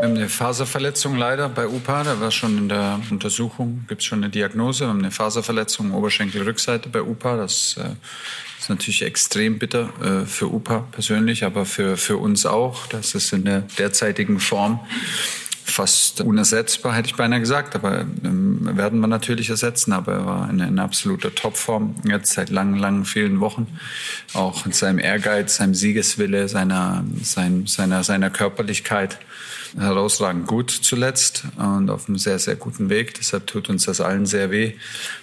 Wir haben eine Faserverletzung leider bei UPA. Da war schon in der Untersuchung, gibt es schon eine Diagnose. Wir haben eine Faserverletzung Oberschenkelrückseite bei UPA. Das äh, ist natürlich extrem bitter äh, für UPA persönlich, aber für, für uns auch. Das ist in der derzeitigen Form fast unersetzbar, hätte ich beinahe gesagt. Aber ähm, werden wir natürlich ersetzen. Aber er war in, in absoluter Topform jetzt seit langen, langen, vielen Wochen. Auch in seinem Ehrgeiz, seinem Siegeswille, seiner, sein, seiner, seiner Körperlichkeit herausragend gut zuletzt und auf einem sehr, sehr guten Weg. Deshalb tut uns das allen sehr weh.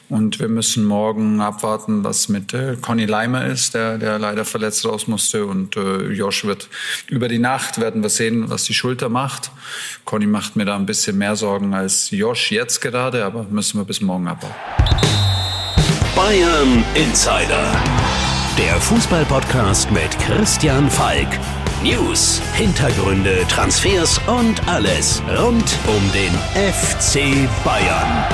Und wir müssen morgen abwarten, was mit äh, Conny Leimer ist, der, der leider verletzt raus musste. Und äh, Josh wird über die Nacht werden wir sehen, was die Schulter macht. Conny macht mir da ein bisschen mehr Sorgen als Josh jetzt gerade, aber müssen wir bis morgen abwarten. Bayern Insider. Der Fußballpodcast mit Christian Falk. News, Hintergründe, Transfers und alles rund um den FC Bayern.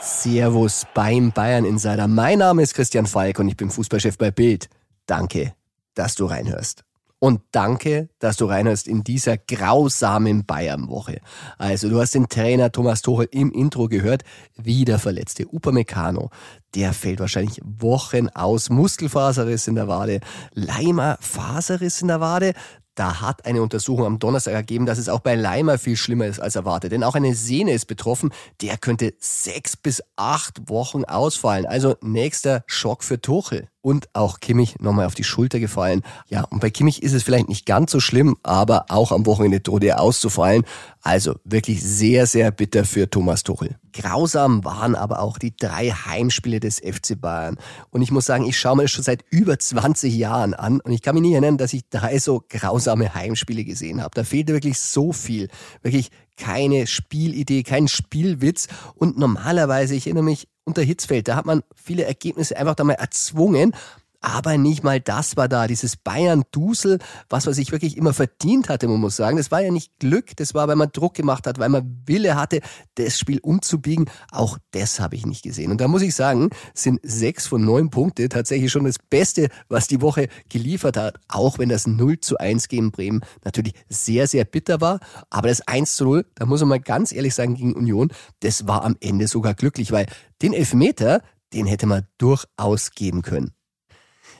Servus beim Bayern Insider. Mein Name ist Christian Falk und ich bin Fußballchef bei Bild. Danke, dass du reinhörst. Und danke, dass du reinhörst in dieser grausamen Bayern-Woche. Also, du hast den Trainer Thomas Tuchel im Intro gehört. Wieder verletzte Upamecano. Der fällt wahrscheinlich Wochen aus. Muskelfaserriss in der Wade. Leimer Faserriss in der Wade. Da hat eine Untersuchung am Donnerstag ergeben, dass es auch bei Leimer viel schlimmer ist als erwartet. Denn auch eine Sehne ist betroffen. Der könnte sechs bis acht Wochen ausfallen. Also nächster Schock für Tuchel. Und auch Kimmich nochmal auf die Schulter gefallen. Ja, und bei Kimmich ist es vielleicht nicht ganz so schlimm, aber auch am Wochenende droht er auszufallen. Also wirklich sehr, sehr bitter für Thomas Tuchel. Grausam waren aber auch die drei Heimspiele des FC Bayern. Und ich muss sagen, ich schaue mir das schon seit über 20 Jahren an und ich kann mich nicht erinnern, dass ich drei so grausame Heimspiele gesehen habe. Da fehlte wirklich so viel. Wirklich keine Spielidee, kein Spielwitz. Und normalerweise, ich erinnere mich, unter Hitzfeld, da hat man viele Ergebnisse einfach da mal erzwungen aber nicht mal das war da. Dieses Bayern-Dusel, was man sich wirklich immer verdient hatte, man muss sagen. Das war ja nicht Glück, das war, weil man Druck gemacht hat, weil man Wille hatte, das Spiel umzubiegen. Auch das habe ich nicht gesehen. Und da muss ich sagen, sind sechs von neun Punkte tatsächlich schon das Beste, was die Woche geliefert hat. Auch wenn das 0 zu 1 gegen Bremen natürlich sehr, sehr bitter war. Aber das 1 zu 0, da muss man mal ganz ehrlich sagen, gegen Union, das war am Ende sogar glücklich, weil den Elfmeter, den hätte man durchaus geben können.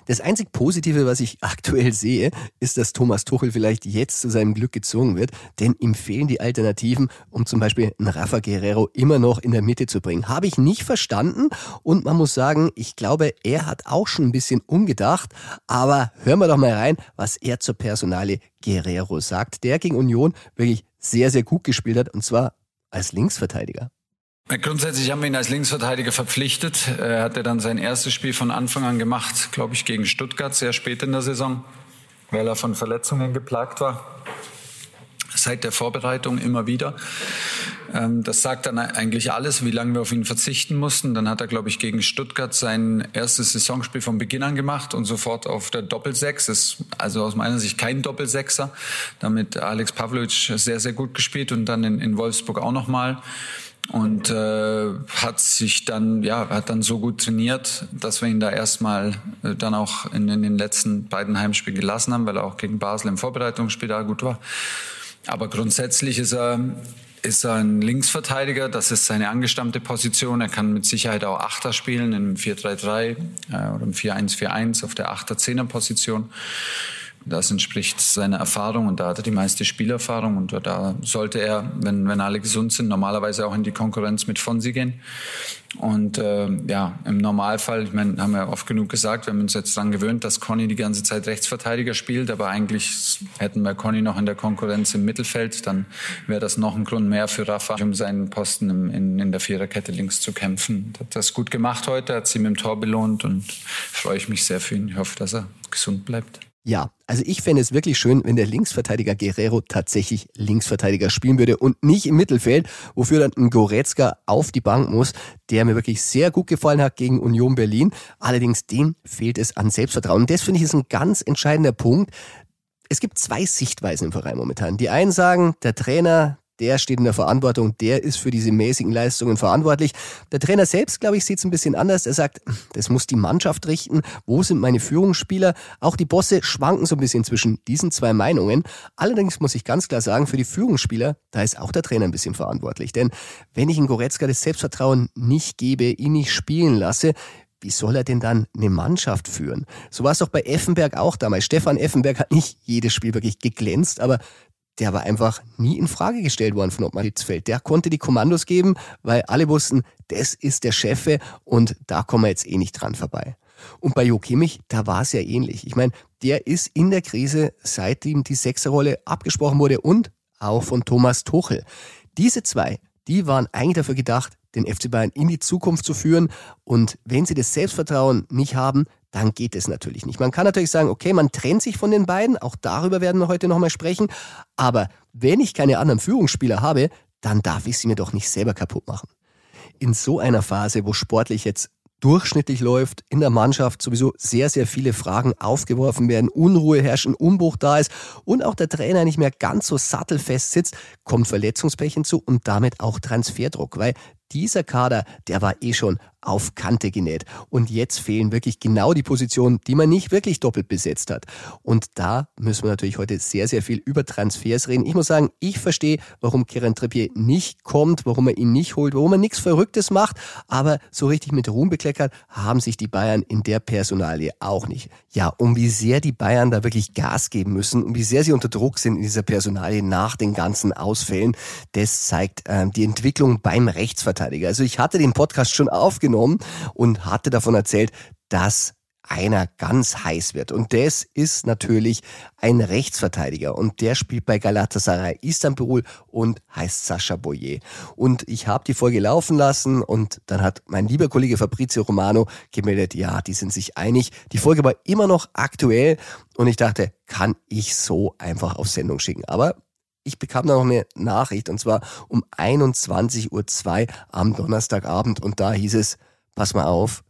Das einzig Positive, was ich aktuell sehe, ist, dass Thomas Tuchel vielleicht jetzt zu seinem Glück gezwungen wird, denn ihm fehlen die Alternativen, um zum Beispiel einen Rafa Guerrero immer noch in der Mitte zu bringen. Habe ich nicht verstanden und man muss sagen, ich glaube, er hat auch schon ein bisschen umgedacht, aber hören wir doch mal rein, was er zur Personale Guerrero sagt, der gegen Union wirklich sehr, sehr gut gespielt hat und zwar als Linksverteidiger. Grundsätzlich haben wir ihn als Linksverteidiger verpflichtet. Er hatte dann sein erstes Spiel von Anfang an gemacht, glaube ich, gegen Stuttgart, sehr spät in der Saison, weil er von Verletzungen geplagt war. Seit der Vorbereitung immer wieder. Ähm, das sagt dann eigentlich alles, wie lange wir auf ihn verzichten mussten. Dann hat er, glaube ich, gegen Stuttgart sein erstes Saisonspiel von Beginn an gemacht und sofort auf der Doppelsechs. Ist also aus meiner Sicht kein Doppelsechser. Damit Alex Pavlovic sehr, sehr gut gespielt und dann in, in Wolfsburg auch nochmal und äh, hat sich dann ja hat dann so gut trainiert, dass wir ihn da erstmal äh, dann auch in, in den letzten beiden Heimspielen gelassen haben, weil er auch gegen Basel im Vorbereitungsspiel da gut war. Aber grundsätzlich ist er ist er ein Linksverteidiger, das ist seine angestammte Position. Er kann mit Sicherheit auch Achter spielen im 4-3-3 äh, oder im 4-1-4-1 auf der Achter-Zehner-Position. Das entspricht seiner Erfahrung und da hat er die meiste Spielerfahrung und da sollte er, wenn, wenn alle gesund sind, normalerweise auch in die Konkurrenz mit Fonsi gehen. Und äh, ja, im Normalfall, ich meine, haben wir oft genug gesagt, wir haben uns jetzt daran gewöhnt, dass Conny die ganze Zeit Rechtsverteidiger spielt, aber eigentlich hätten wir Conny noch in der Konkurrenz im Mittelfeld, dann wäre das noch ein Grund mehr für Rafa, um seinen Posten im, in, in der Viererkette links zu kämpfen. Hat das gut gemacht heute, hat sie mit dem Tor belohnt und freue ich mich sehr für ihn. Ich hoffe, dass er gesund bleibt. Ja, also ich fände es wirklich schön, wenn der Linksverteidiger Guerrero tatsächlich Linksverteidiger spielen würde und nicht im Mittelfeld, wofür dann ein Goretzka auf die Bank muss, der mir wirklich sehr gut gefallen hat gegen Union Berlin. Allerdings dem fehlt es an Selbstvertrauen. Und das finde ich ist ein ganz entscheidender Punkt. Es gibt zwei Sichtweisen im Verein momentan. Die einen sagen, der Trainer, der steht in der Verantwortung, der ist für diese mäßigen Leistungen verantwortlich. Der Trainer selbst, glaube ich, sieht es ein bisschen anders. Er sagt, das muss die Mannschaft richten. Wo sind meine Führungsspieler? Auch die Bosse schwanken so ein bisschen zwischen diesen zwei Meinungen. Allerdings muss ich ganz klar sagen, für die Führungsspieler, da ist auch der Trainer ein bisschen verantwortlich. Denn wenn ich in Goretzka das Selbstvertrauen nicht gebe, ihn nicht spielen lasse, wie soll er denn dann eine Mannschaft führen? So war es doch bei Effenberg auch damals. Stefan Effenberg hat nicht jedes Spiel wirklich geglänzt, aber der war einfach nie in Frage gestellt worden von Ottmar Hitzfeld. Der konnte die Kommandos geben, weil alle wussten, das ist der Chefe und da kommen wir jetzt eh nicht dran vorbei. Und bei Jo Kimmich, da war es ja ähnlich. Ich meine, der ist in der Krise, seitdem die Sechserrolle abgesprochen wurde und auch von Thomas Tuchel. Diese zwei, die waren eigentlich dafür gedacht, den FC Bayern in die Zukunft zu führen. Und wenn sie das Selbstvertrauen nicht haben, dann geht es natürlich nicht. Man kann natürlich sagen, okay, man trennt sich von den beiden, auch darüber werden wir heute nochmal sprechen. Aber wenn ich keine anderen Führungsspieler habe, dann darf ich sie mir doch nicht selber kaputt machen. In so einer Phase, wo sportlich jetzt durchschnittlich läuft, in der Mannschaft sowieso sehr, sehr viele Fragen aufgeworfen werden, Unruhe herrscht, ein Umbruch da ist und auch der Trainer nicht mehr ganz so sattelfest sitzt, kommt Verletzungspech hinzu und damit auch Transferdruck, weil dieser Kader, der war eh schon auf Kante genäht. Und jetzt fehlen wirklich genau die Positionen, die man nicht wirklich doppelt besetzt hat. Und da müssen wir natürlich heute sehr, sehr viel über Transfers reden. Ich muss sagen, ich verstehe, warum Kieran Trippier nicht kommt, warum er ihn nicht holt, warum er nichts Verrücktes macht. Aber so richtig mit Ruhm bekleckert haben sich die Bayern in der Personalie auch nicht. Ja, um wie sehr die Bayern da wirklich Gas geben müssen und wie sehr sie unter Druck sind in dieser Personalie nach den ganzen Ausfällen, das zeigt äh, die Entwicklung beim Rechtsverteidiger. Also ich hatte den Podcast schon aufgenommen genommen und hatte davon erzählt, dass einer ganz heiß wird. Und das ist natürlich ein Rechtsverteidiger. Und der spielt bei Galatasaray Istanbul und heißt Sascha Boyer. Und ich habe die Folge laufen lassen und dann hat mein lieber Kollege Fabrizio Romano gemeldet, ja, die sind sich einig. Die Folge war immer noch aktuell und ich dachte, kann ich so einfach auf Sendung schicken. Aber ich bekam da noch eine Nachricht und zwar um 21.02 Uhr am Donnerstagabend und da hieß es, pass mal auf,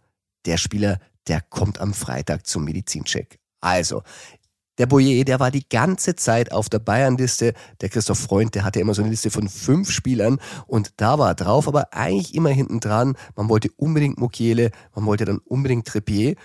der Spieler, der kommt am Freitag zum Medizincheck. Also, der Boyer, der war die ganze Zeit auf der Bayern-Liste. Der Christoph Freund, der hatte immer so eine Liste von fünf Spielern und da war er drauf, aber eigentlich immer hinten dran. Man wollte unbedingt Mukiele, man wollte dann unbedingt Trippier,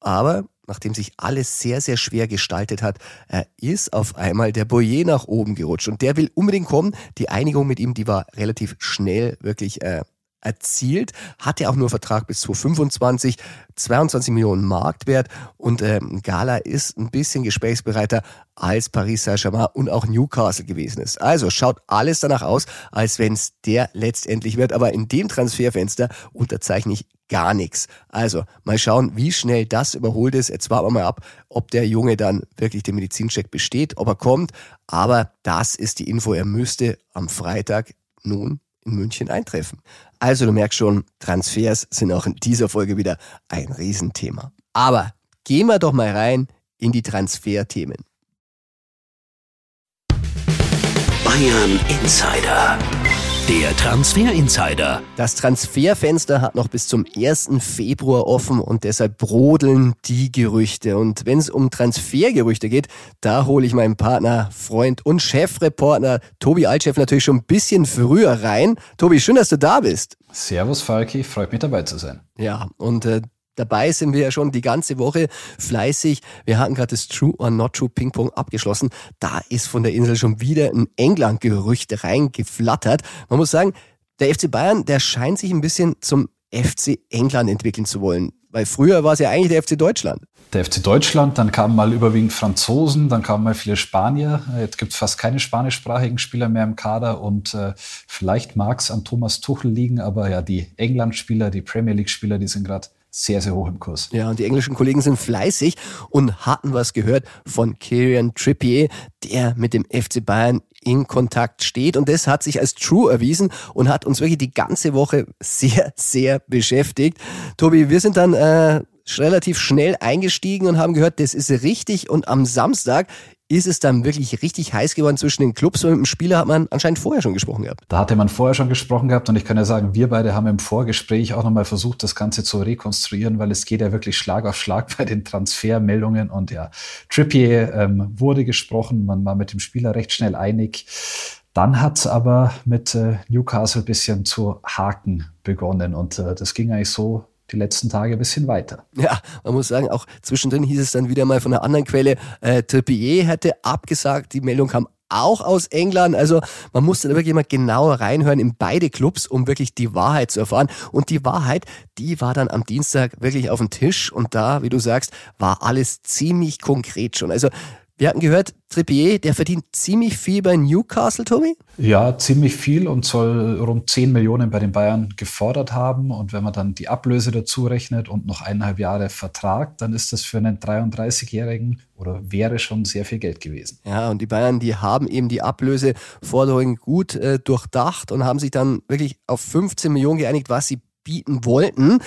aber nachdem sich alles sehr, sehr schwer gestaltet hat, äh, ist auf einmal der Boyer nach oben gerutscht. Und der will unbedingt kommen. Die Einigung mit ihm, die war relativ schnell wirklich äh, erzielt, hatte auch nur Vertrag bis 2025, 22 Millionen Marktwert und ähm, Gala ist ein bisschen gesprächsbereiter als Paris Saint-Germain und auch Newcastle gewesen ist. Also schaut alles danach aus, als wenn es der letztendlich wird, aber in dem Transferfenster unterzeichne ich gar nichts. Also mal schauen, wie schnell das überholt ist. Jetzt warten wir mal ab, ob der Junge dann wirklich den Medizincheck besteht, ob er kommt. Aber das ist die Info. Er müsste am Freitag nun in München eintreffen. Also du merkst schon, Transfers sind auch in dieser Folge wieder ein Riesenthema. Aber gehen wir doch mal rein in die Transferthemen. Bayern Insider. Der Transfer Insider. Das Transferfenster hat noch bis zum 1. Februar offen und deshalb brodeln die Gerüchte. Und wenn es um Transfergerüchte geht, da hole ich meinen Partner, Freund und Chefreporter Tobi Altchef natürlich schon ein bisschen früher rein. Tobi, schön, dass du da bist. Servus Falki, freut mich dabei zu sein. Ja, und äh, Dabei sind wir ja schon die ganze Woche fleißig. Wir hatten gerade das True or Not True Ping Pong abgeschlossen. Da ist von der Insel schon wieder ein England-Gerücht reingeflattert. Man muss sagen, der FC Bayern, der scheint sich ein bisschen zum FC England entwickeln zu wollen. Weil früher war es ja eigentlich der FC Deutschland. Der FC Deutschland, dann kamen mal überwiegend Franzosen, dann kamen mal viele Spanier. Jetzt gibt es fast keine spanischsprachigen Spieler mehr im Kader und äh, vielleicht mag es an Thomas Tuchel liegen, aber ja, die England-Spieler, die Premier League-Spieler, die sind gerade sehr, sehr hoch im Kurs. Ja, und die englischen Kollegen sind fleißig und hatten was gehört von Kieran Trippier, der mit dem FC Bayern in Kontakt steht. Und das hat sich als true erwiesen und hat uns wirklich die ganze Woche sehr, sehr beschäftigt. Tobi, wir sind dann äh, relativ schnell eingestiegen und haben gehört, das ist richtig. Und am Samstag ist es dann wirklich richtig heiß geworden zwischen den Clubs und mit dem Spieler hat man anscheinend vorher schon gesprochen gehabt. Da hatte man vorher schon gesprochen gehabt und ich kann ja sagen, wir beide haben im Vorgespräch auch nochmal versucht, das Ganze zu rekonstruieren, weil es geht ja wirklich Schlag auf Schlag bei den Transfermeldungen und ja, Trippier ähm, wurde gesprochen, man war mit dem Spieler recht schnell einig. Dann hat es aber mit äh, Newcastle ein bisschen zu haken begonnen und äh, das ging eigentlich so die letzten Tage ein bisschen weiter. Ja, man muss sagen, auch zwischendrin hieß es dann wieder mal von einer anderen Quelle, äh, Trippier hätte abgesagt, die Meldung kam auch aus England. Also man musste da wirklich mal genauer reinhören in beide Clubs, um wirklich die Wahrheit zu erfahren. Und die Wahrheit, die war dann am Dienstag wirklich auf dem Tisch und da, wie du sagst, war alles ziemlich konkret schon. Also wir hatten gehört, Trippier, der verdient ziemlich viel bei Newcastle, Tobi? Ja, ziemlich viel und soll rund 10 Millionen bei den Bayern gefordert haben. Und wenn man dann die Ablöse dazu rechnet und noch eineinhalb Jahre Vertrag, dann ist das für einen 33-Jährigen oder wäre schon sehr viel Geld gewesen. Ja, und die Bayern, die haben eben die Ablöseforderungen gut äh, durchdacht und haben sich dann wirklich auf 15 Millionen geeinigt, was sie bieten wollten.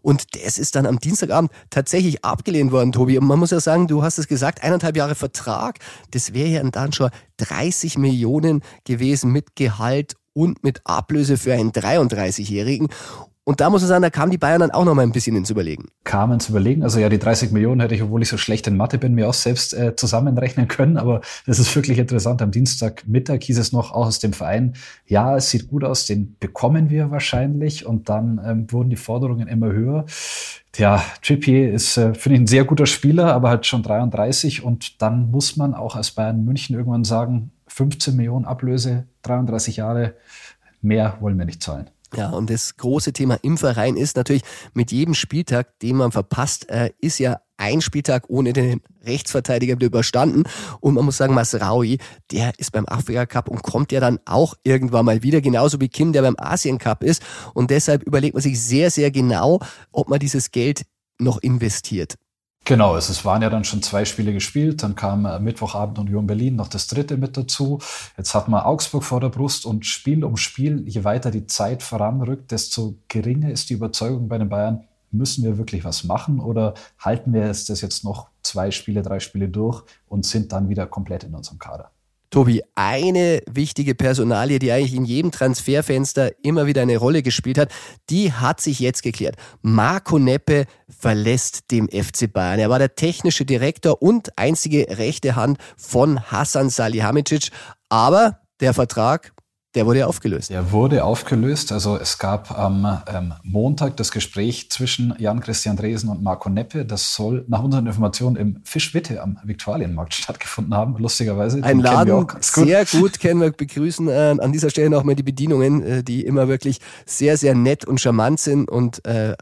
Und das ist dann am Dienstagabend tatsächlich abgelehnt worden, Tobi. Und man muss ja sagen, du hast es gesagt, eineinhalb Jahre Vertrag, das wäre ja dann schon 30 Millionen gewesen mit Gehalt und mit Ablöse für einen 33-Jährigen. Und da muss man sagen, da kamen die Bayern dann auch noch mal ein bisschen ins Überlegen. Kamen ins Überlegen. Also ja, die 30 Millionen hätte ich, obwohl ich so schlecht in Mathe bin, mir auch selbst äh, zusammenrechnen können. Aber das ist wirklich interessant. Am Dienstagmittag hieß es noch auch aus dem Verein, ja, es sieht gut aus, den bekommen wir wahrscheinlich. Und dann ähm, wurden die Forderungen immer höher. Ja, Trippier ist, äh, finde ich, ein sehr guter Spieler, aber halt schon 33. Und dann muss man auch als Bayern München irgendwann sagen, 15 Millionen Ablöse, 33 Jahre, mehr wollen wir nicht zahlen. Ja, und das große Thema im Verein ist natürlich, mit jedem Spieltag, den man verpasst, äh, ist ja ein Spieltag ohne den Rechtsverteidiger überstanden. Und man muss sagen, Masraui, der ist beim Afrika Cup und kommt ja dann auch irgendwann mal wieder, genauso wie Kim, der beim Asien Cup ist. Und deshalb überlegt man sich sehr, sehr genau, ob man dieses Geld noch investiert. Genau, es waren ja dann schon zwei Spiele gespielt, dann kam äh, Mittwochabend Union Berlin noch das dritte mit dazu. Jetzt hat man Augsburg vor der Brust und Spiel um Spiel, je weiter die Zeit voranrückt, desto geringer ist die Überzeugung bei den Bayern, müssen wir wirklich was machen oder halten wir es das jetzt noch zwei Spiele, drei Spiele durch und sind dann wieder komplett in unserem Kader? Tobi, eine wichtige Personalie, die eigentlich in jedem Transferfenster immer wieder eine Rolle gespielt hat, die hat sich jetzt geklärt. Marco Neppe verlässt dem FC Bayern. Er war der technische Direktor und einzige rechte Hand von Hassan Salihamidzic. Aber der Vertrag der wurde aufgelöst. Der wurde aufgelöst. Also es gab am ähm, Montag das Gespräch zwischen Jan-Christian Dresen und Marco Neppe. Das soll nach unseren Informationen im Fischwitte am Viktualienmarkt stattgefunden haben, lustigerweise. Ein Laden, gut. sehr gut, kennen wir, begrüßen äh, an dieser Stelle nochmal die Bedienungen, äh, die immer wirklich sehr, sehr nett und charmant sind. Und äh,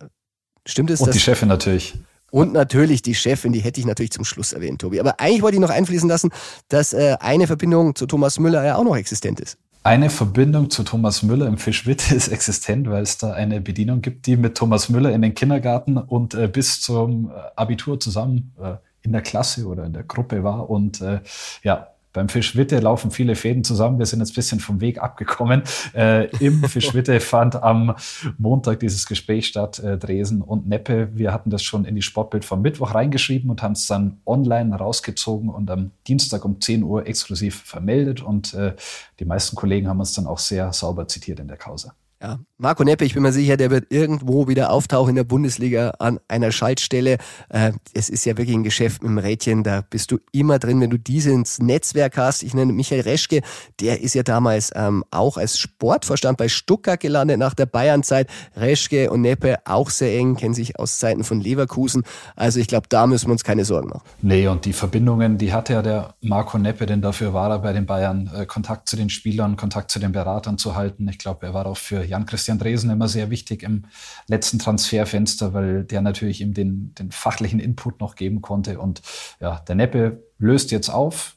stimmt es? Und die Chefin natürlich. Und natürlich die Chefin, die hätte ich natürlich zum Schluss erwähnt, Tobi. Aber eigentlich wollte ich noch einfließen lassen, dass äh, eine Verbindung zu Thomas Müller ja auch noch existent ist. Eine Verbindung zu Thomas Müller im Fischwitte ist existent, weil es da eine Bedienung gibt, die mit Thomas Müller in den Kindergarten und äh, bis zum äh, Abitur zusammen äh, in der Klasse oder in der Gruppe war. Und äh, ja, beim Fischwitte laufen viele Fäden zusammen. Wir sind jetzt ein bisschen vom Weg abgekommen. Äh, Im Fischwitte fand am Montag dieses Gespräch statt, äh, Dresen und Neppe. Wir hatten das schon in die Sportbild vom Mittwoch reingeschrieben und haben es dann online rausgezogen und am Dienstag um 10 Uhr exklusiv vermeldet. Und äh, die meisten Kollegen haben uns dann auch sehr sauber zitiert in der Causa. Ja, Marco Neppe, ich bin mir sicher, der wird irgendwo wieder auftauchen in der Bundesliga an einer Schaltstelle. Äh, es ist ja wirklich ein Geschäft mit dem Rädchen, da bist du immer drin, wenn du dieses Netzwerk hast. Ich nenne Michael Reschke, der ist ja damals ähm, auch als Sportvorstand bei Stuttgart gelandet nach der Bayernzeit. Reschke und Neppe auch sehr eng, kennen sich aus Zeiten von Leverkusen. Also ich glaube, da müssen wir uns keine Sorgen machen. Nee, und die Verbindungen, die hatte ja der Marco Neppe, denn dafür war er bei den Bayern, äh, Kontakt zu den Spielern, Kontakt zu den Beratern zu halten. Ich glaube, er war auch für Jan-Christian Dresen immer sehr wichtig im letzten Transferfenster, weil der natürlich ihm den, den fachlichen Input noch geben konnte. Und ja, der Neppe löst jetzt auf,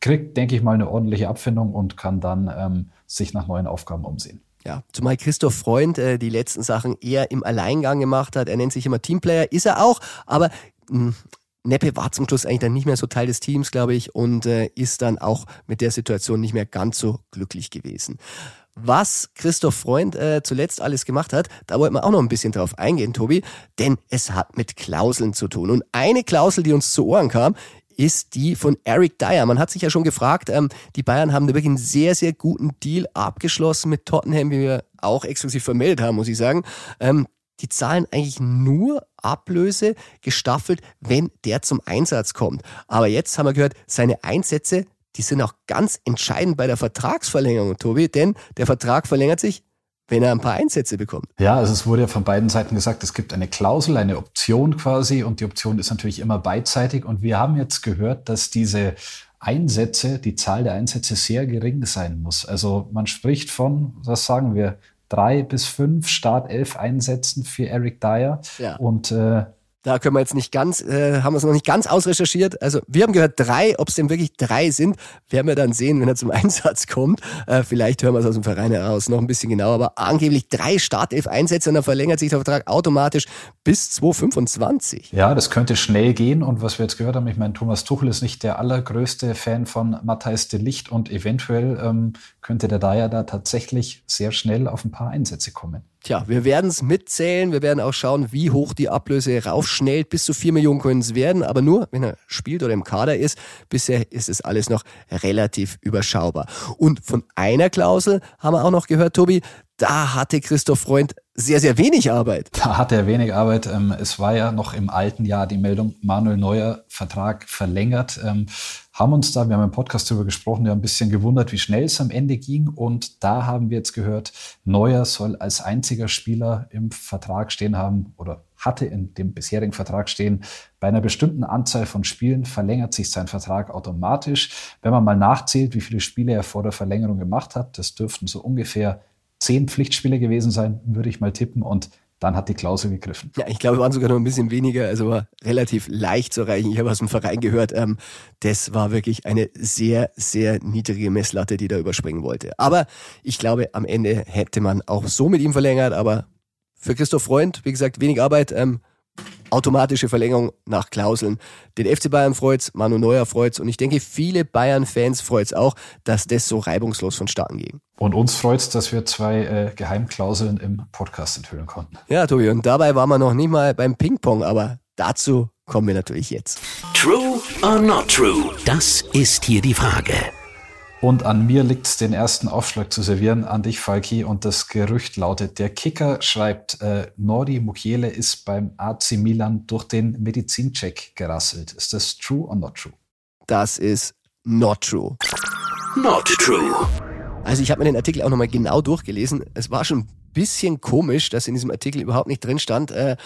kriegt, denke ich mal, eine ordentliche Abfindung und kann dann ähm, sich nach neuen Aufgaben umsehen. Ja, zumal Christoph Freund äh, die letzten Sachen eher im Alleingang gemacht hat. Er nennt sich immer Teamplayer, ist er auch, aber mh, hm, Neppe war zum Schluss eigentlich dann nicht mehr so Teil des Teams, glaube ich, und äh, ist dann auch mit der Situation nicht mehr ganz so glücklich gewesen. Was Christoph Freund äh, zuletzt alles gemacht hat, da wollten wir auch noch ein bisschen drauf eingehen, Tobi, denn es hat mit Klauseln zu tun. Und eine Klausel, die uns zu Ohren kam, ist die von Eric Dyer. Man hat sich ja schon gefragt, ähm, die Bayern haben da wirklich einen sehr, sehr guten Deal abgeschlossen mit Tottenham, wie wir auch exklusiv vermeldet haben, muss ich sagen. Ähm, die zahlen eigentlich nur Ablöse gestaffelt, wenn der zum Einsatz kommt. Aber jetzt haben wir gehört, seine Einsätze die sind auch ganz entscheidend bei der Vertragsverlängerung, Tobi, denn der Vertrag verlängert sich, wenn er ein paar Einsätze bekommt. Ja, also es wurde ja von beiden Seiten gesagt, es gibt eine Klausel, eine Option quasi und die Option ist natürlich immer beidseitig und wir haben jetzt gehört, dass diese Einsätze, die Zahl der Einsätze sehr gering sein muss. Also man spricht von, was sagen wir, drei bis fünf Startelf Einsätzen für Eric Dyer Ja. und äh, Da können wir jetzt nicht ganz, äh, haben wir es noch nicht ganz ausrecherchiert. Also wir haben gehört drei, ob es denn wirklich drei sind, werden wir dann sehen, wenn er zum Einsatz kommt. Äh, vielleicht hören wir es aus dem Verein heraus noch ein bisschen genauer, aber angeblich drei Startelf-Einsätze und dann verlängert sich der Vertrag automatisch bis 2025. Ja, das könnte schnell gehen. Und was wir jetzt gehört haben, ich meine, Thomas Tuchel ist nicht der allergrößte Fan von Matthijs de Licht und eventuell ähm, könnte der Dyer da tatsächlich sehr schnell auf ein paar Einsätze kommen. Tja, wir werden es mitzählen. Wir werden auch schauen, wie hoch die Ablöse raufschnellt. Bis zu vier Millionen können es werden, aber nur, wenn er spielt oder im Kader ist. Bisher ist es alles noch relativ überschaubar. Und von einer Klausel haben wir auch noch gehört, Tobi, da hatte Christoph Freund sehr, sehr wenig Arbeit. Da hat er wenig Arbeit. Ähm, Es war ja noch im alten Jahr die Meldung, Manuel Neuer Vertrag verlängert. Ähm, Haben uns da, wir haben im Podcast darüber gesprochen, ja ein bisschen gewundert, wie schnell es am Ende ging. Und da haben wir jetzt gehört, Neuer soll als einziger Spieler im Vertrag stehen haben oder hatte in dem bisherigen Vertrag stehen, bei einer bestimmten Anzahl von Spielen verlängert sich sein Vertrag automatisch. Wenn man mal nachzählt, wie viele Spiele er vor der Verlängerung gemacht hat, das dürften so ungefähr zehn Pflichtspiele gewesen sein, würde ich mal tippen. Und dann hat die Klausel gegriffen. Ja, ich glaube, waren sogar noch ein bisschen weniger, also war relativ leicht zu erreichen. Ich habe aus dem Verein gehört, ähm, das war wirklich eine sehr, sehr niedrige Messlatte, die da überspringen wollte. Aber ich glaube, am Ende hätte man auch so mit ihm verlängert, aber für Christoph Freund, wie gesagt, wenig Arbeit, ähm, automatische Verlängerung nach Klauseln. Den FC Bayern freut's, Manu Neuer freut's und ich denke, viele Bayern-Fans freut's auch, dass das so reibungslos vonstatten ging. Und uns freut es, dass wir zwei äh, Geheimklauseln im Podcast enthüllen konnten. Ja, Tobi, und dabei waren wir noch nicht mal beim Ping-Pong, aber dazu kommen wir natürlich jetzt. True or not true? Das ist hier die Frage. Und an mir liegt es, den ersten Aufschlag zu servieren, an dich, Falki. Und das Gerücht lautet, der Kicker schreibt, äh, Nordi Mukiele ist beim AC Milan durch den Medizincheck gerasselt. Ist das true or not true? Das ist not true. Not true. Also ich habe mir den Artikel auch nochmal genau durchgelesen. Es war schon ein bisschen komisch, dass in diesem Artikel überhaupt nicht drin stand, äh,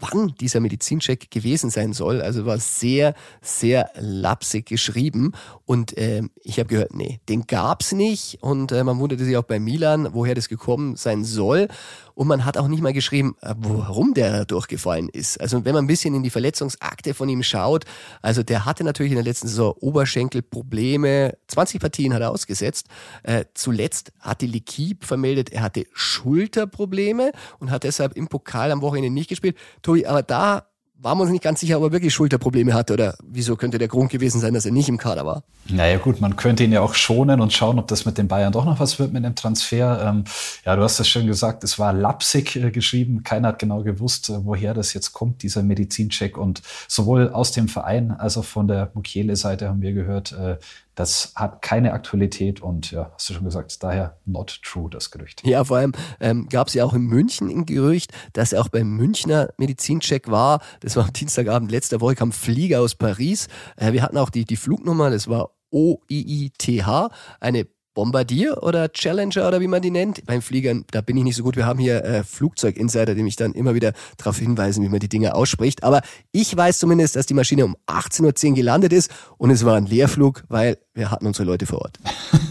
wann dieser Medizincheck gewesen sein soll. Also war sehr, sehr lapsig geschrieben. Und ähm, ich habe gehört, nee, den gab's nicht. Und äh, man wunderte sich auch bei Milan, woher das gekommen sein soll. Und man hat auch nicht mal geschrieben, äh, warum der durchgefallen ist. Also wenn man ein bisschen in die Verletzungsakte von ihm schaut, also der hatte natürlich in der letzten Saison Oberschenkelprobleme. 20 Partien hat er ausgesetzt. Äh, zuletzt die L'Equipe vermeldet, er hatte Schulterprobleme und hat deshalb im Pokal am Wochenende nicht gespielt. Tobi, aber da waren wir uns nicht ganz sicher, ob er wirklich Schulterprobleme hatte oder wieso könnte der Grund gewesen sein, dass er nicht im Kader war. Naja gut, man könnte ihn ja auch schonen und schauen, ob das mit den Bayern doch noch was wird mit dem Transfer. Ähm, ja, du hast das schon gesagt, es war lapsig äh, geschrieben. Keiner hat genau gewusst, äh, woher das jetzt kommt, dieser Medizincheck. Und sowohl aus dem Verein als auch von der Mukiele-Seite haben wir gehört, äh, das hat keine Aktualität und ja, hast du schon gesagt, daher not true, das Gerücht. Ja, vor allem ähm, gab es ja auch in München ein Gerücht, dass er auch beim Münchner Medizincheck war. Das war am Dienstagabend letzter Woche, kam Flieger aus Paris. Äh, wir hatten auch die, die Flugnummer, das war OIITH, eine Bombardier oder Challenger oder wie man die nennt. Beim Fliegern, da bin ich nicht so gut. Wir haben hier äh, Flugzeuginsider, die mich dann immer wieder darauf hinweisen, wie man die Dinge ausspricht. Aber ich weiß zumindest, dass die Maschine um 18.10 Uhr gelandet ist und es war ein Leerflug, weil wir hatten unsere Leute vor Ort.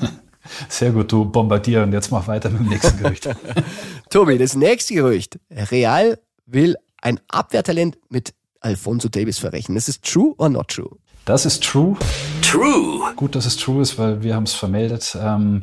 Sehr gut, du Bombardier. Und jetzt mach weiter mit dem nächsten Gerücht. Tobi, das nächste Gerücht. Real will ein Abwehrtalent mit Alfonso Davis verrechnen. Ist true or not true? Das ist true. True. Gut, dass es true ist, weil wir haben es vermeldet. Ähm,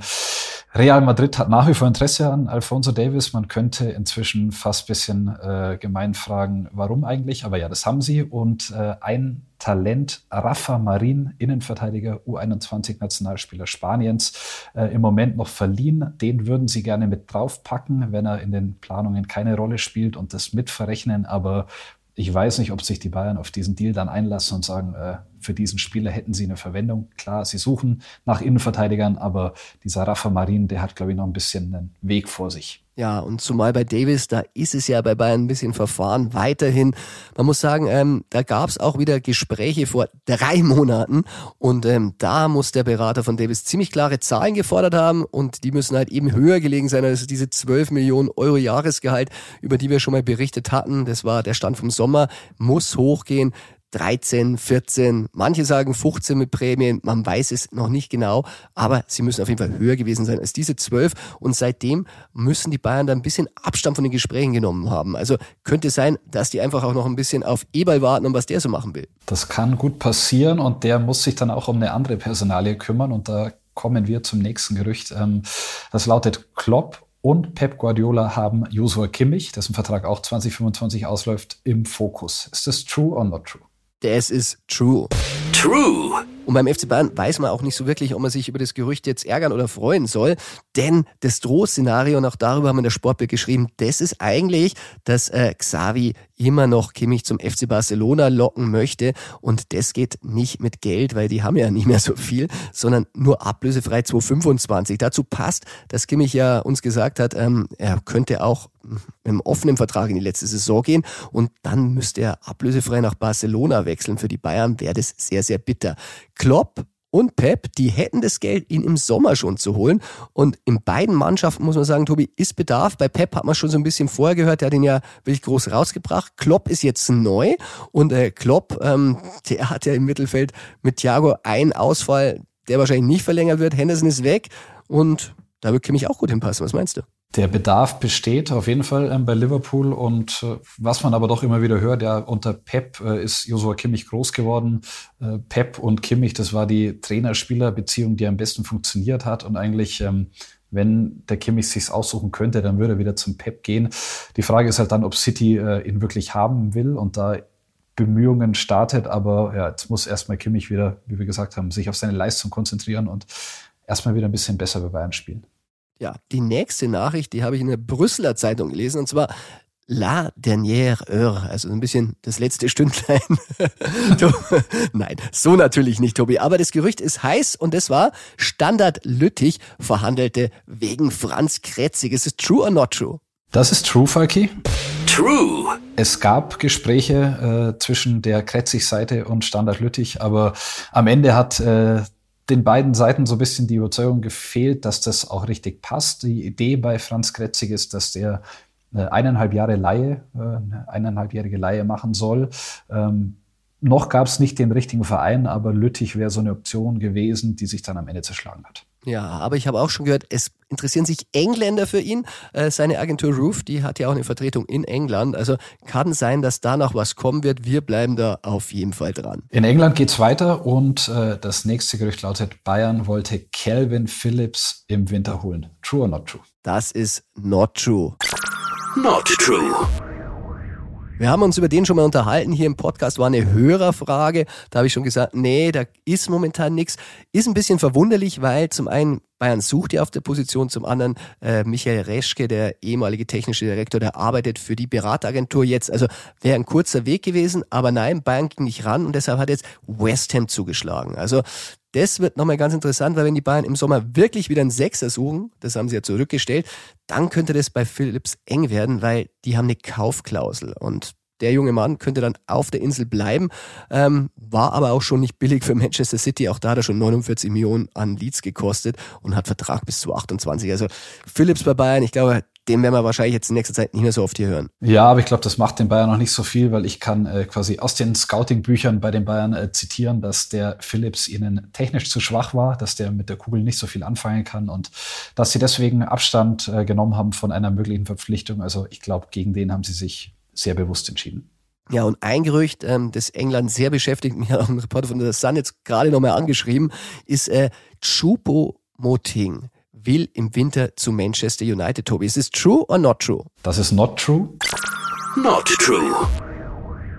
Real Madrid hat nach wie vor Interesse an Alfonso Davis. Man könnte inzwischen fast ein bisschen äh, gemein fragen, warum eigentlich. Aber ja, das haben sie. Und äh, ein Talent, Rafa Marin, Innenverteidiger, U21-Nationalspieler Spaniens, äh, im Moment noch verliehen. Den würden sie gerne mit draufpacken, wenn er in den Planungen keine Rolle spielt und das mitverrechnen. Aber ich weiß nicht, ob sich die Bayern auf diesen Deal dann einlassen und sagen, äh, für diesen Spieler hätten sie eine Verwendung. Klar, sie suchen nach Innenverteidigern, aber dieser Rafa Marin, der hat, glaube ich, noch ein bisschen einen Weg vor sich. Ja, und zumal bei Davis, da ist es ja bei Bayern ein bisschen verfahren. Weiterhin, man muss sagen, ähm, da gab es auch wieder Gespräche vor drei Monaten und ähm, da muss der Berater von Davis ziemlich klare Zahlen gefordert haben und die müssen halt eben höher gelegen sein als diese 12 Millionen Euro Jahresgehalt, über die wir schon mal berichtet hatten. Das war der Stand vom Sommer, muss hochgehen. 13, 14, manche sagen 15 mit Prämien, man weiß es noch nicht genau, aber sie müssen auf jeden Fall höher gewesen sein als diese 12 und seitdem müssen die Bayern da ein bisschen Abstand von den Gesprächen genommen haben. Also könnte sein, dass die einfach auch noch ein bisschen auf Eberl warten und was der so machen will. Das kann gut passieren und der muss sich dann auch um eine andere Personalie kümmern und da kommen wir zum nächsten Gerücht. Ähm, das lautet Klopp und Pep Guardiola haben Joshua Kimmich, dessen Vertrag auch 2025 ausläuft, im Fokus. Ist das true or not true? Das ist true. True. Und beim FC Bayern weiß man auch nicht so wirklich, ob man sich über das Gerücht jetzt ärgern oder freuen soll. Denn das Drohszenario, und auch darüber haben wir in der Sportbild geschrieben, das ist eigentlich, dass äh, Xavi immer noch Kimmich zum FC Barcelona locken möchte. Und das geht nicht mit Geld, weil die haben ja nicht mehr so viel, sondern nur ablösefrei 225. Dazu passt, dass Kimmich ja uns gesagt hat, ähm, er könnte auch mit einem offenen Vertrag in die letzte Saison gehen und dann müsste er ablösefrei nach Barcelona wechseln. Für die Bayern wäre das sehr, sehr bitter. Klopp und Pep, die hätten das Geld, ihn im Sommer schon zu holen. Und in beiden Mannschaften muss man sagen, Tobi, ist Bedarf. Bei Pep hat man schon so ein bisschen vorher gehört, der hat ihn ja wirklich groß rausgebracht. Klopp ist jetzt neu und äh, Klopp, ähm, der hat ja im Mittelfeld mit Thiago einen Ausfall, der wahrscheinlich nicht verlängert wird. Henderson ist weg und da wird Kimmich auch gut hinpassen. Was meinst du? Der Bedarf besteht auf jeden Fall ähm, bei Liverpool und äh, was man aber doch immer wieder hört, ja, unter Pep äh, ist Joshua Kimmich groß geworden. Äh, Pep und Kimmich, das war die Trainer-Spieler-Beziehung, die am besten funktioniert hat und eigentlich, ähm, wenn der Kimmich sich's aussuchen könnte, dann würde er wieder zum Pep gehen. Die Frage ist halt dann, ob City äh, ihn wirklich haben will und da Bemühungen startet, aber ja, jetzt muss erstmal Kimmich wieder, wie wir gesagt haben, sich auf seine Leistung konzentrieren und erstmal wieder ein bisschen besser bei Bayern spielen. Ja, die nächste Nachricht, die habe ich in der Brüsseler Zeitung gelesen, und zwar La dernière heure, also ein bisschen das letzte Stündlein. Nein, so natürlich nicht, Tobi. Aber das Gerücht ist heiß und es war Standard Lüttich verhandelte wegen Franz Kretzig. Ist es true or not true? Das ist true, Falki. True. Es gab Gespräche äh, zwischen der Kretzig-Seite und Standard Lüttich, aber am Ende hat äh, den beiden Seiten so ein bisschen die Überzeugung gefehlt, dass das auch richtig passt. Die Idee bei Franz Kretzig ist, dass der eine eineinhalb Jahre Laie, äh, eine eineinhalbjährige Laie machen soll. Ähm, noch gab es nicht den richtigen Verein, aber Lüttich wäre so eine Option gewesen, die sich dann am Ende zerschlagen hat. Ja, aber ich habe auch schon gehört, es interessieren sich Engländer für ihn. Äh, seine Agentur Roof, die hat ja auch eine Vertretung in England. Also kann sein, dass da noch was kommen wird. Wir bleiben da auf jeden Fall dran. In England geht's weiter und äh, das nächste Gerücht lautet, Bayern wollte Calvin Phillips im Winter holen. True or not true? Das ist not true. Not true. Wir haben uns über den schon mal unterhalten. Hier im Podcast war eine Hörerfrage. Da habe ich schon gesagt, nee, da ist momentan nichts. Ist ein bisschen verwunderlich, weil zum einen Bayern sucht ja auf der Position, zum anderen äh, Michael Reschke, der ehemalige technische Direktor, der arbeitet für die Berateragentur jetzt. Also wäre ein kurzer Weg gewesen, aber nein, Bayern ging nicht ran und deshalb hat jetzt West Ham zugeschlagen. Also das wird nochmal ganz interessant, weil wenn die Bayern im Sommer wirklich wieder einen Sechser suchen, das haben sie ja zurückgestellt, dann könnte das bei Philips eng werden, weil die haben eine Kaufklausel und der junge Mann könnte dann auf der Insel bleiben, ähm, war aber auch schon nicht billig für Manchester City. Auch da hat er schon 49 Millionen an Leads gekostet und hat Vertrag bis zu 28. Also Philips bei Bayern, ich glaube, den werden wir wahrscheinlich jetzt in nächster Zeit nicht mehr so oft hier hören. Ja, aber ich glaube, das macht den Bayern noch nicht so viel, weil ich kann äh, quasi aus den Scouting-Büchern bei den Bayern äh, zitieren, dass der Philips ihnen technisch zu schwach war, dass der mit der Kugel nicht so viel anfangen kann und dass sie deswegen Abstand äh, genommen haben von einer möglichen Verpflichtung. Also ich glaube, gegen den haben sie sich sehr bewusst entschieden. Ja, und ein Gerücht, ähm, das England sehr beschäftigt, mir auch ein Reporter von der Sun jetzt gerade nochmal angeschrieben, ist äh, Chupo Moting will im Winter zu Manchester United, Tobi. Ist es true or not true? Das ist not true. Not true.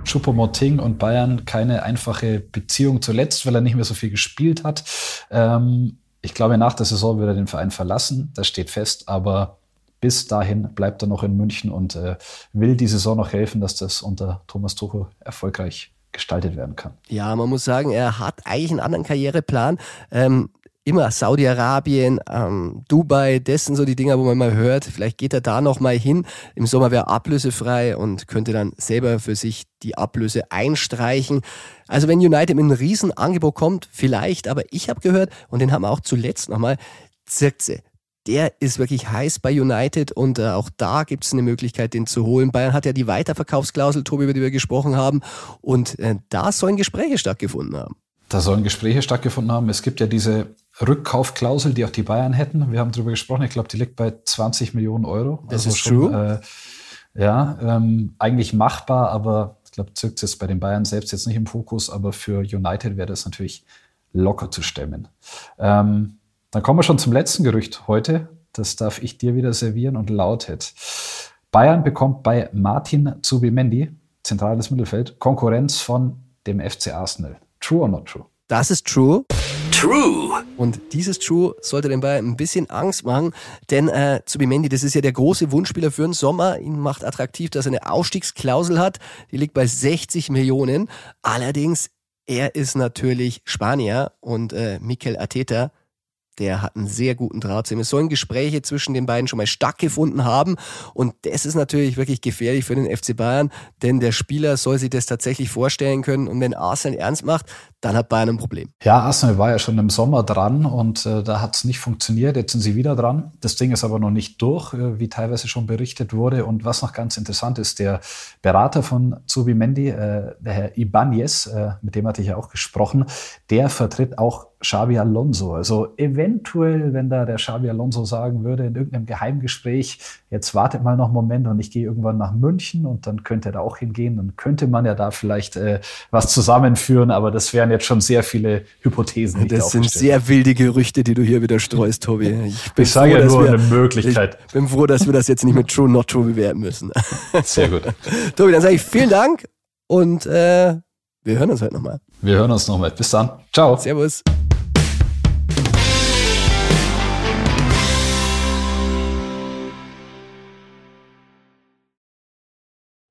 Choupo-Moting und Bayern keine einfache Beziehung zuletzt, weil er nicht mehr so viel gespielt hat. Ähm, ich glaube, nach der Saison wird er den Verein verlassen. Das steht fest. Aber bis dahin bleibt er noch in München und äh, will die Saison noch helfen, dass das unter Thomas Tuchel erfolgreich gestaltet werden kann. Ja, man muss sagen, er hat eigentlich einen anderen Karriereplan. Ähm, immer Saudi-Arabien, ähm, Dubai, das sind so die Dinger, wo man mal hört, vielleicht geht er da noch mal hin. Im Sommer wäre ablösefrei und könnte dann selber für sich die Ablöse einstreichen. Also wenn United mit einem riesen Angebot kommt, vielleicht, aber ich habe gehört, und den haben wir auch zuletzt nochmal, Zirkze, der ist wirklich heiß bei United und äh, auch da gibt es eine Möglichkeit, den zu holen. Bayern hat ja die Weiterverkaufsklausel, Tobi, über die wir gesprochen haben, und äh, da sollen Gespräche stattgefunden haben. Da sollen Gespräche stattgefunden haben. Es gibt ja diese Rückkaufklausel, die auch die Bayern hätten. Wir haben darüber gesprochen. Ich glaube, die liegt bei 20 Millionen Euro. Das also ist schon, true. Äh, ja, ähm, eigentlich machbar, aber ich glaube, zirkt es bei den Bayern selbst jetzt nicht im Fokus, aber für United wäre das natürlich locker zu stemmen. Ähm, dann kommen wir schon zum letzten Gerücht heute. Das darf ich dir wieder servieren und lautet: Bayern bekommt bei Martin Zubimendi, zentrales Mittelfeld, Konkurrenz von dem FC Arsenal. True or not true? Das ist true. True. Und dieses True sollte den Bayern ein bisschen Angst machen, denn äh, Zubimendi, das ist ja der große Wunschspieler für den Sommer. Ihn macht attraktiv, dass er eine Ausstiegsklausel hat. Die liegt bei 60 Millionen. Allerdings, er ist natürlich Spanier und äh, Mikel Arteta der hat einen sehr guten Draht zu ihm. Es sollen Gespräche zwischen den beiden schon mal stattgefunden haben. Und das ist natürlich wirklich gefährlich für den FC Bayern, denn der Spieler soll sich das tatsächlich vorstellen können. Und wenn Arsenal ernst macht, dann hat Bayern ein Problem. Ja, Arsenal war ja schon im Sommer dran und äh, da hat es nicht funktioniert. Jetzt sind sie wieder dran. Das Ding ist aber noch nicht durch, äh, wie teilweise schon berichtet wurde. Und was noch ganz interessant ist, der Berater von Zubimendi, äh, der Herr Ibanez, äh, mit dem hatte ich ja auch gesprochen, der vertritt auch Xabi Alonso. Also eventuell, wenn da der Xabi Alonso sagen würde in irgendeinem Geheimgespräch, jetzt wartet mal noch einen Moment und ich gehe irgendwann nach München und dann könnte er da auch hingehen, dann könnte man ja da vielleicht äh, was zusammenführen, aber das wären jetzt schon sehr viele Hypothesen. das sind sehr wilde Gerüchte, die du hier wieder streust, Tobi. Ich, ich sage ja nur wir, eine Möglichkeit. Ich bin froh, dass wir das jetzt nicht mit True, Not True bewerten müssen. Sehr gut. Tobi, dann sage ich vielen Dank und äh, wir hören uns heute nochmal. Wir hören uns nochmal. Bis dann. Ciao. Servus.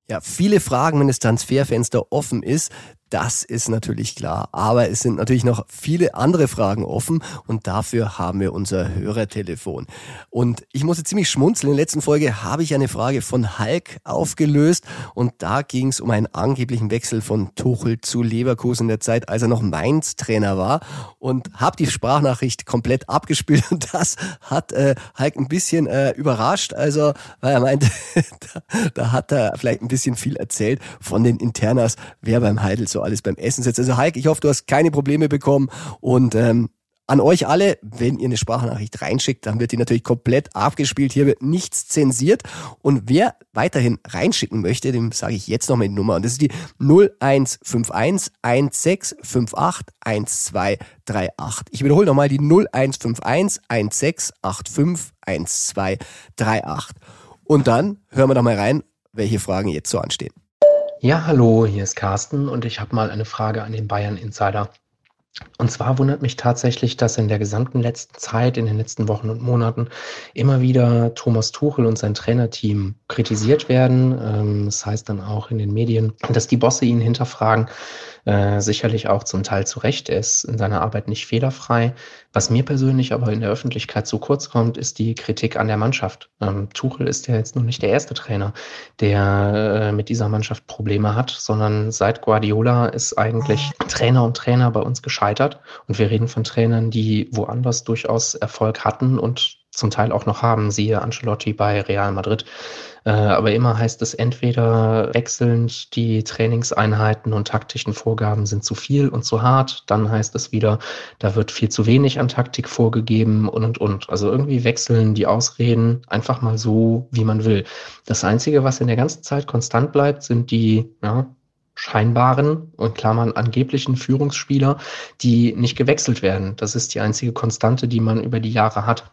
Ja, viele Fragen, wenn das Transferfenster offen ist. Das ist natürlich klar. Aber es sind natürlich noch viele andere Fragen offen und dafür haben wir unser Hörertelefon. Und ich muss jetzt ziemlich schmunzeln. In der letzten Folge habe ich eine Frage von Hulk aufgelöst und da ging es um einen angeblichen Wechsel von Tuchel zu Leverkusen in der Zeit, als er noch Mainz-Trainer war und habe die Sprachnachricht komplett abgespielt und das hat äh, Hulk ein bisschen äh, überrascht. Also, weil er meinte, da, da hat er vielleicht ein bisschen viel erzählt von den Internas, wer beim Heidel so alles beim Essen sitzt. Also Heike, ich hoffe, du hast keine Probleme bekommen und ähm, an euch alle, wenn ihr eine Sprachnachricht reinschickt, dann wird die natürlich komplett abgespielt. Hier wird nichts zensiert. Und wer weiterhin reinschicken möchte, dem sage ich jetzt nochmal die Nummer. Und das ist die 0151 1658 1238. Ich wiederhole nochmal die 0151 1685 1238. Und dann hören wir doch mal rein, welche Fragen jetzt so anstehen. Ja, hallo, hier ist Carsten und ich habe mal eine Frage an den Bayern Insider. Und zwar wundert mich tatsächlich, dass in der gesamten letzten Zeit, in den letzten Wochen und Monaten, immer wieder Thomas Tuchel und sein Trainerteam kritisiert werden. Ähm, das heißt dann auch in den Medien, dass die Bosse ihn hinterfragen. Äh, sicherlich auch zum Teil zu Recht. Er ist in seiner Arbeit nicht fehlerfrei. Was mir persönlich aber in der Öffentlichkeit zu kurz kommt, ist die Kritik an der Mannschaft. Ähm, Tuchel ist ja jetzt nun nicht der erste Trainer, der äh, mit dieser Mannschaft Probleme hat, sondern seit Guardiola ist eigentlich Trainer und Trainer bei uns gescheitert. Und wir reden von Trainern, die woanders durchaus Erfolg hatten und zum Teil auch noch haben, siehe Ancelotti bei Real Madrid. Äh, aber immer heißt es entweder wechselnd, die Trainingseinheiten und taktischen Vorgaben sind zu viel und zu hart. Dann heißt es wieder, da wird viel zu wenig an Taktik vorgegeben und und und. Also irgendwie wechseln die Ausreden einfach mal so, wie man will. Das Einzige, was in der ganzen Zeit konstant bleibt, sind die ja, scheinbaren und Klammern angeblichen Führungsspieler, die nicht gewechselt werden. Das ist die einzige Konstante, die man über die Jahre hat.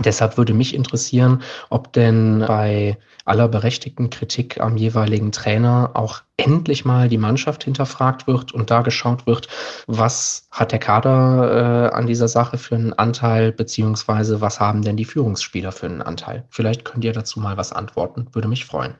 Deshalb würde mich interessieren, ob denn bei aller berechtigten Kritik am jeweiligen Trainer auch endlich mal die Mannschaft hinterfragt wird und da geschaut wird, was hat der Kader äh, an dieser Sache für einen Anteil, beziehungsweise was haben denn die Führungsspieler für einen Anteil? Vielleicht könnt ihr dazu mal was antworten, würde mich freuen.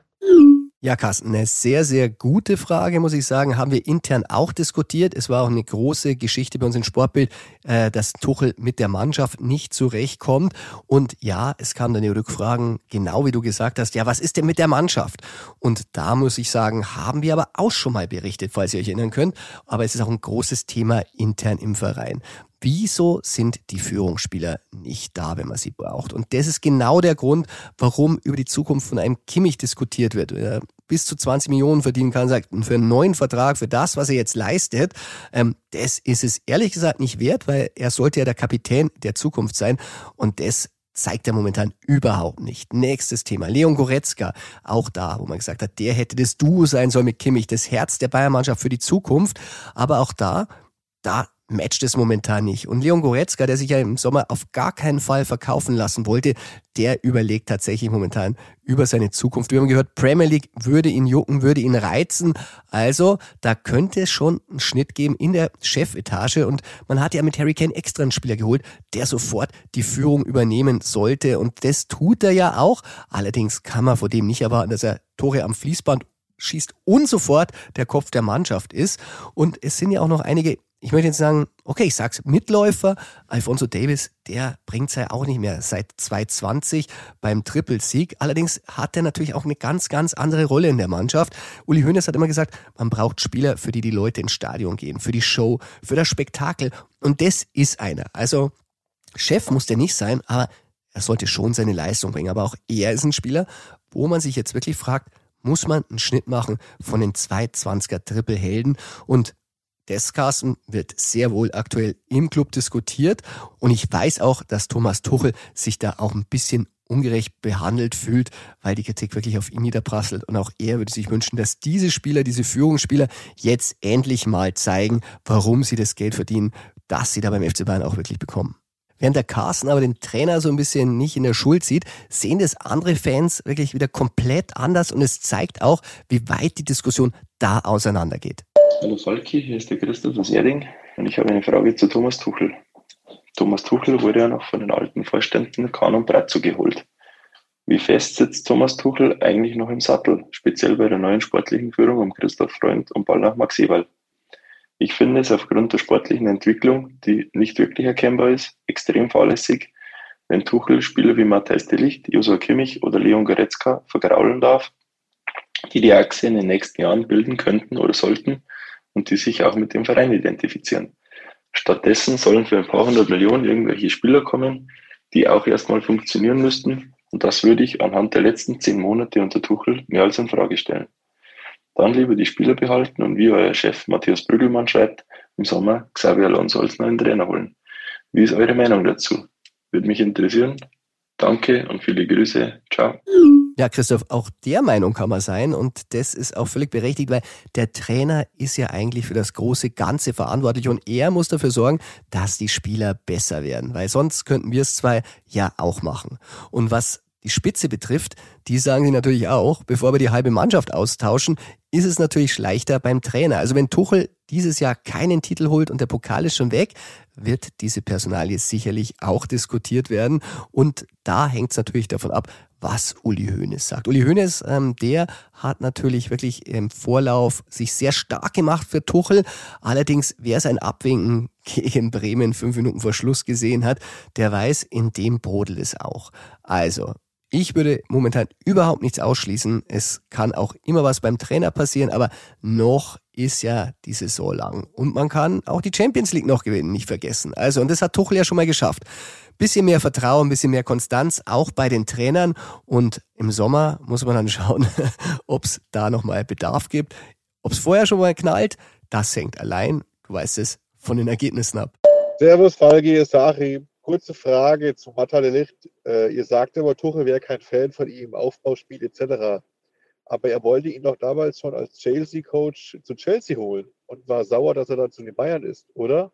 Ja, Carsten, eine sehr, sehr gute Frage, muss ich sagen. Haben wir intern auch diskutiert. Es war auch eine große Geschichte bei uns im Sportbild, äh, dass Tuchel mit der Mannschaft nicht zurechtkommt. Und ja, es kamen dann die Rückfragen, genau wie du gesagt hast, ja, was ist denn mit der Mannschaft? Und da muss ich sagen, haben wir aber auch schon mal berichtet, falls ihr euch erinnern könnt. Aber es ist auch ein großes Thema intern im Verein. Wieso sind die Führungsspieler nicht da, wenn man sie braucht? Und das ist genau der Grund, warum über die Zukunft von einem Kimmich diskutiert wird. Bis zu 20 Millionen verdienen kann, sagt, für einen neuen Vertrag, für das, was er jetzt leistet, ähm, das ist es ehrlich gesagt nicht wert, weil er sollte ja der Kapitän der Zukunft sein. Und das zeigt er momentan überhaupt nicht. Nächstes Thema. Leon Goretzka, auch da, wo man gesagt hat, der hätte das Duo sein sollen mit Kimmich, das Herz der Bayernmannschaft für die Zukunft. Aber auch da, da matcht es momentan nicht. Und Leon Goretzka, der sich ja im Sommer auf gar keinen Fall verkaufen lassen wollte, der überlegt tatsächlich momentan über seine Zukunft. Wir haben gehört, Premier League würde ihn jucken, würde ihn reizen. Also da könnte es schon einen Schnitt geben in der Chefetage. Und man hat ja mit Harry Kane extra einen Spieler geholt, der sofort die Führung übernehmen sollte. Und das tut er ja auch. Allerdings kann man vor dem nicht erwarten, dass er Tore am Fließband schießt und sofort der Kopf der Mannschaft ist. Und es sind ja auch noch einige ich möchte jetzt sagen, okay, ich sag's Mitläufer, Alfonso Davis, der bringt's ja auch nicht mehr seit 2020 beim Triple-Sieg. Allerdings hat er natürlich auch eine ganz, ganz andere Rolle in der Mannschaft. Uli Hoeneß hat immer gesagt, man braucht Spieler, für die die Leute ins Stadion gehen, für die Show, für das Spektakel. Und das ist einer. Also Chef muss der nicht sein, aber er sollte schon seine Leistung bringen. Aber auch er ist ein Spieler, wo man sich jetzt wirklich fragt, muss man einen Schnitt machen von den 220er Triple-Helden und des Carsten wird sehr wohl aktuell im Club diskutiert und ich weiß auch, dass Thomas Tuchel sich da auch ein bisschen ungerecht behandelt fühlt, weil die Kritik wirklich auf ihn niederprasselt. Und auch er würde sich wünschen, dass diese Spieler, diese Führungsspieler jetzt endlich mal zeigen, warum sie das Geld verdienen, das sie da beim FC Bayern auch wirklich bekommen. Während der Carsten aber den Trainer so ein bisschen nicht in der Schuld sieht, sehen das andere Fans wirklich wieder komplett anders und es zeigt auch, wie weit die Diskussion da auseinandergeht. Hallo Falki, hier ist der Christoph aus Erding und ich habe eine Frage zu Thomas Tuchel. Thomas Tuchel wurde ja noch von den alten Vorständen Kahn und Brazzo geholt. Wie fest sitzt Thomas Tuchel eigentlich noch im Sattel, speziell bei der neuen sportlichen Führung um Christoph Freund und Baller Max Ewald? Ich finde es aufgrund der sportlichen Entwicklung, die nicht wirklich erkennbar ist, extrem fahrlässig, wenn Tuchel Spieler wie Matthijs de Licht, Joshua Kimmich oder Leon Goretzka vergraulen darf, die die Achse in den nächsten Jahren bilden könnten oder sollten und die sich auch mit dem Verein identifizieren. Stattdessen sollen für ein paar hundert Millionen irgendwelche Spieler kommen, die auch erstmal funktionieren müssten. Und das würde ich anhand der letzten zehn Monate unter Tuchel mehr als in Frage stellen. Dann lieber die Spieler behalten und wie euer Chef Matthias Brüggelmann schreibt, im Sommer Xavier Alonso als neuen Trainer holen. Wie ist eure Meinung dazu? Würde mich interessieren. Danke und viele Grüße. Ciao. Ja, Christoph, auch der Meinung kann man sein und das ist auch völlig berechtigt, weil der Trainer ist ja eigentlich für das große Ganze verantwortlich und er muss dafür sorgen, dass die Spieler besser werden, weil sonst könnten wir es zwei ja auch machen. Und was die Spitze betrifft, die sagen sie natürlich auch, bevor wir die halbe Mannschaft austauschen, ist es natürlich schlechter beim Trainer. Also wenn Tuchel dieses Jahr keinen Titel holt und der Pokal ist schon weg, wird diese Personalie sicherlich auch diskutiert werden. Und da hängt es natürlich davon ab, was Uli Hoeneß sagt. Uli Hoeneß, ähm, der hat natürlich wirklich im Vorlauf sich sehr stark gemacht für Tuchel. Allerdings, wer sein Abwinken gegen Bremen fünf Minuten vor Schluss gesehen hat, der weiß, in dem brodelt es auch. Also, ich würde momentan überhaupt nichts ausschließen. Es kann auch immer was beim Trainer passieren, aber noch ist ja die Saison lang. Und man kann auch die Champions League noch gewinnen, nicht vergessen. Also, und das hat Tuchel ja schon mal geschafft. Bisschen mehr Vertrauen, bisschen mehr Konstanz, auch bei den Trainern. Und im Sommer muss man dann schauen, ob es da nochmal Bedarf gibt. Ob es vorher schon mal knallt, das hängt allein, du weißt es, von den Ergebnissen ab. Servus, Falgi, Sachi kurze Frage zu Matale Licht. Äh, ihr sagte aber, Tuchel wäre kein Fan von ihm, Aufbauspiel etc. Aber er wollte ihn doch damals schon als Chelsea-Coach zu Chelsea holen und war sauer, dass er dann zu den Bayern ist, oder?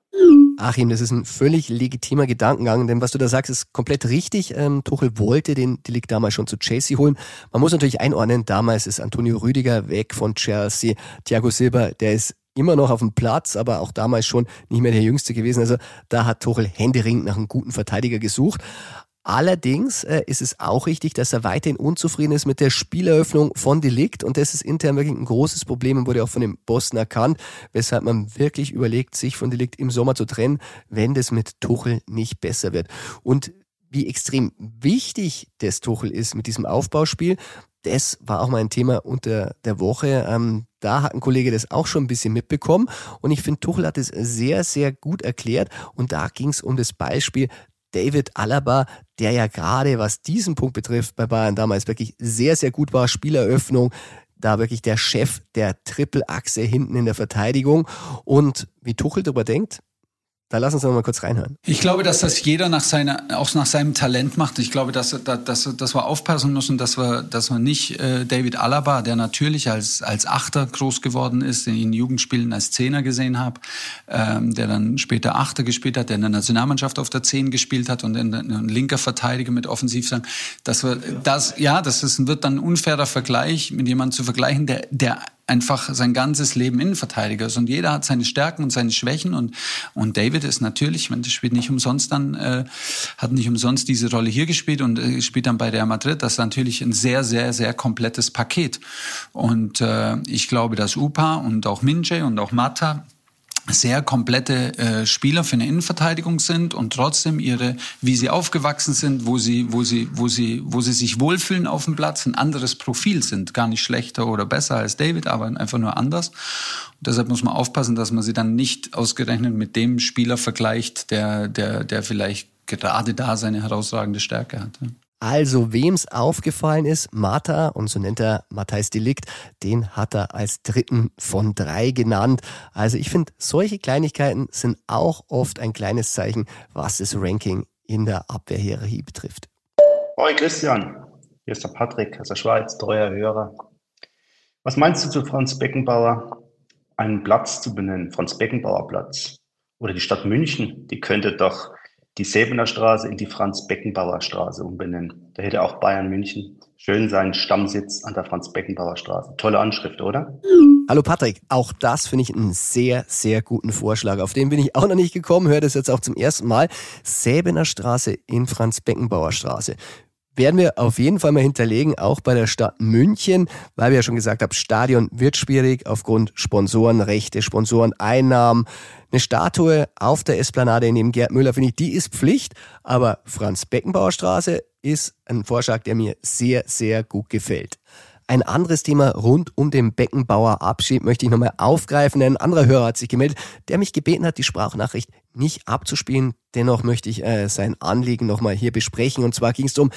Achim, das ist ein völlig legitimer Gedankengang, denn was du da sagst, ist komplett richtig. Ähm, Tuchel wollte den Delikt damals schon zu Chelsea holen. Man muss natürlich einordnen, damals ist Antonio Rüdiger weg von Chelsea. Thiago Silva, der ist immer noch auf dem Platz, aber auch damals schon nicht mehr der Jüngste gewesen. Also da hat Tuchel händeringend nach einem guten Verteidiger gesucht. Allerdings äh, ist es auch richtig, dass er weiterhin unzufrieden ist mit der Spieleröffnung von Delikt und das ist intern wirklich ein großes Problem und wurde auch von dem Boston erkannt, weshalb man wirklich überlegt, sich von Delikt im Sommer zu trennen, wenn das mit Tuchel nicht besser wird. Und wie extrem wichtig das Tuchel ist mit diesem Aufbauspiel, das war auch mal ein Thema unter der Woche. Ähm, da hat ein Kollege das auch schon ein bisschen mitbekommen. Und ich finde, Tuchel hat es sehr, sehr gut erklärt. Und da ging es um das Beispiel David Alaba, der ja gerade, was diesen Punkt betrifft, bei Bayern damals wirklich sehr, sehr gut war. Spieleröffnung, da wirklich der Chef der Triple-Achse hinten in der Verteidigung. Und wie Tuchel darüber denkt, da lass uns noch mal kurz reinhören. Ich glaube, dass das jeder nach seiner, auch nach seinem Talent macht. Ich glaube, dass, dass, dass, dass wir aufpassen müssen, dass wir, dass wir nicht äh, David Alaba, der natürlich als, als Achter groß geworden ist, den ich in Jugendspielen als Zehner gesehen habe, ähm, der dann später Achter gespielt hat, der in der Nationalmannschaft auf der Zehn gespielt hat und in, in ein linker Verteidiger mit Offensivsang, dass wir das, ja, das ist, wird dann ein unfairer Vergleich, mit jemandem zu vergleichen, der, der einfach sein ganzes Leben Innenverteidiger ist. Und jeder hat seine Stärken und seine Schwächen. Und, und David ist natürlich, wenn das spielt nicht umsonst dann, äh, hat nicht umsonst diese Rolle hier gespielt und äh, spielt dann bei Real Madrid. Das ist natürlich ein sehr, sehr, sehr komplettes Paket. Und äh, ich glaube, dass Upa und auch Minje und auch Mata sehr komplette äh, Spieler für eine Innenverteidigung sind und trotzdem ihre, wie sie aufgewachsen sind, wo sie, wo sie, wo sie, wo sie sich wohlfühlen auf dem Platz, ein anderes Profil sind, gar nicht schlechter oder besser als David, aber einfach nur anders. Und deshalb muss man aufpassen, dass man sie dann nicht ausgerechnet mit dem Spieler vergleicht, der, der, der vielleicht gerade da seine herausragende Stärke hat. Ja. Also, wem's aufgefallen ist, Martha, und so nennt er Matthijs Delikt, den hat er als dritten von drei genannt. Also, ich finde, solche Kleinigkeiten sind auch oft ein kleines Zeichen, was das Ranking in der Abwehrhierarchie betrifft. Hoi Christian, hier ist der Patrick aus der Schweiz, treuer Hörer. Was meinst du zu Franz Beckenbauer, einen Platz zu benennen, Franz Beckenbauer Platz? Oder die Stadt München, die könnte doch die Säbener Straße in die Franz-Beckenbauer Straße umbenennen. Da hätte auch Bayern München schön seinen Stammsitz an der Franz-Beckenbauer Straße. Tolle Anschrift, oder? Hallo Patrick, auch das finde ich einen sehr, sehr guten Vorschlag. Auf den bin ich auch noch nicht gekommen, höre das jetzt auch zum ersten Mal. Säbener Straße in Franz-Beckenbauer Straße werden wir auf jeden Fall mal hinterlegen, auch bei der Stadt München, weil wir ja schon gesagt haben, Stadion wird schwierig aufgrund Sponsorenrechte, Sponsoreneinnahmen. Eine Statue auf der Esplanade neben Gerd Müller, finde ich, die ist Pflicht, aber Franz Beckenbauer Straße ist ein Vorschlag, der mir sehr, sehr gut gefällt. Ein anderes Thema rund um den Beckenbauer Abschied möchte ich nochmal aufgreifen. Ein anderer Hörer hat sich gemeldet, der mich gebeten hat, die Sprachnachricht nicht abzuspielen. Dennoch möchte ich äh, sein Anliegen nochmal hier besprechen. Und zwar ging es um,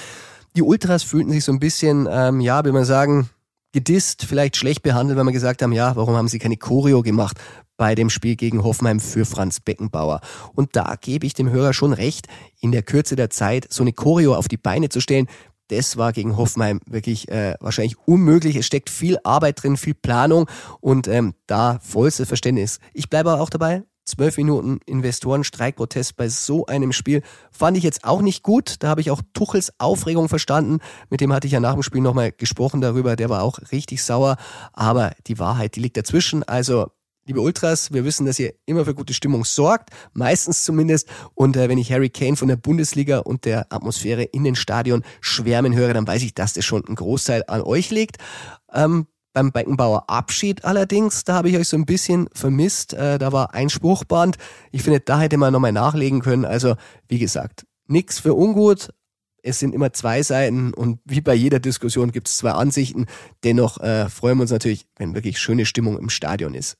die Ultras fühlten sich so ein bisschen, ähm, ja, will man sagen, gedisst, vielleicht schlecht behandelt, weil man gesagt haben, ja, warum haben sie keine Choreo gemacht bei dem Spiel gegen Hoffenheim für Franz Beckenbauer? Und da gebe ich dem Hörer schon recht, in der Kürze der Zeit so eine Choreo auf die Beine zu stellen, das war gegen Hoffenheim wirklich äh, wahrscheinlich unmöglich. Es steckt viel Arbeit drin, viel Planung und ähm, da vollstes Verständnis. Ich bleibe aber auch dabei. Zwölf Minuten Investorenstreikprotest bei so einem Spiel fand ich jetzt auch nicht gut. Da habe ich auch Tuchels Aufregung verstanden. Mit dem hatte ich ja nach dem Spiel nochmal gesprochen darüber. Der war auch richtig sauer. Aber die Wahrheit, die liegt dazwischen. Also liebe Ultras, wir wissen, dass ihr immer für gute Stimmung sorgt, meistens zumindest. Und äh, wenn ich Harry Kane von der Bundesliga und der Atmosphäre in den Stadion schwärmen höre, dann weiß ich, dass das schon ein Großteil an euch liegt. Ähm, beim Beckenbauer Abschied allerdings, da habe ich euch so ein bisschen vermisst. Äh, da war ein Spruchband. Ich finde, da hätte man nochmal nachlegen können. Also, wie gesagt, nix für ungut. Es sind immer zwei Seiten und wie bei jeder Diskussion gibt es zwei Ansichten. Dennoch äh, freuen wir uns natürlich, wenn wirklich schöne Stimmung im Stadion ist.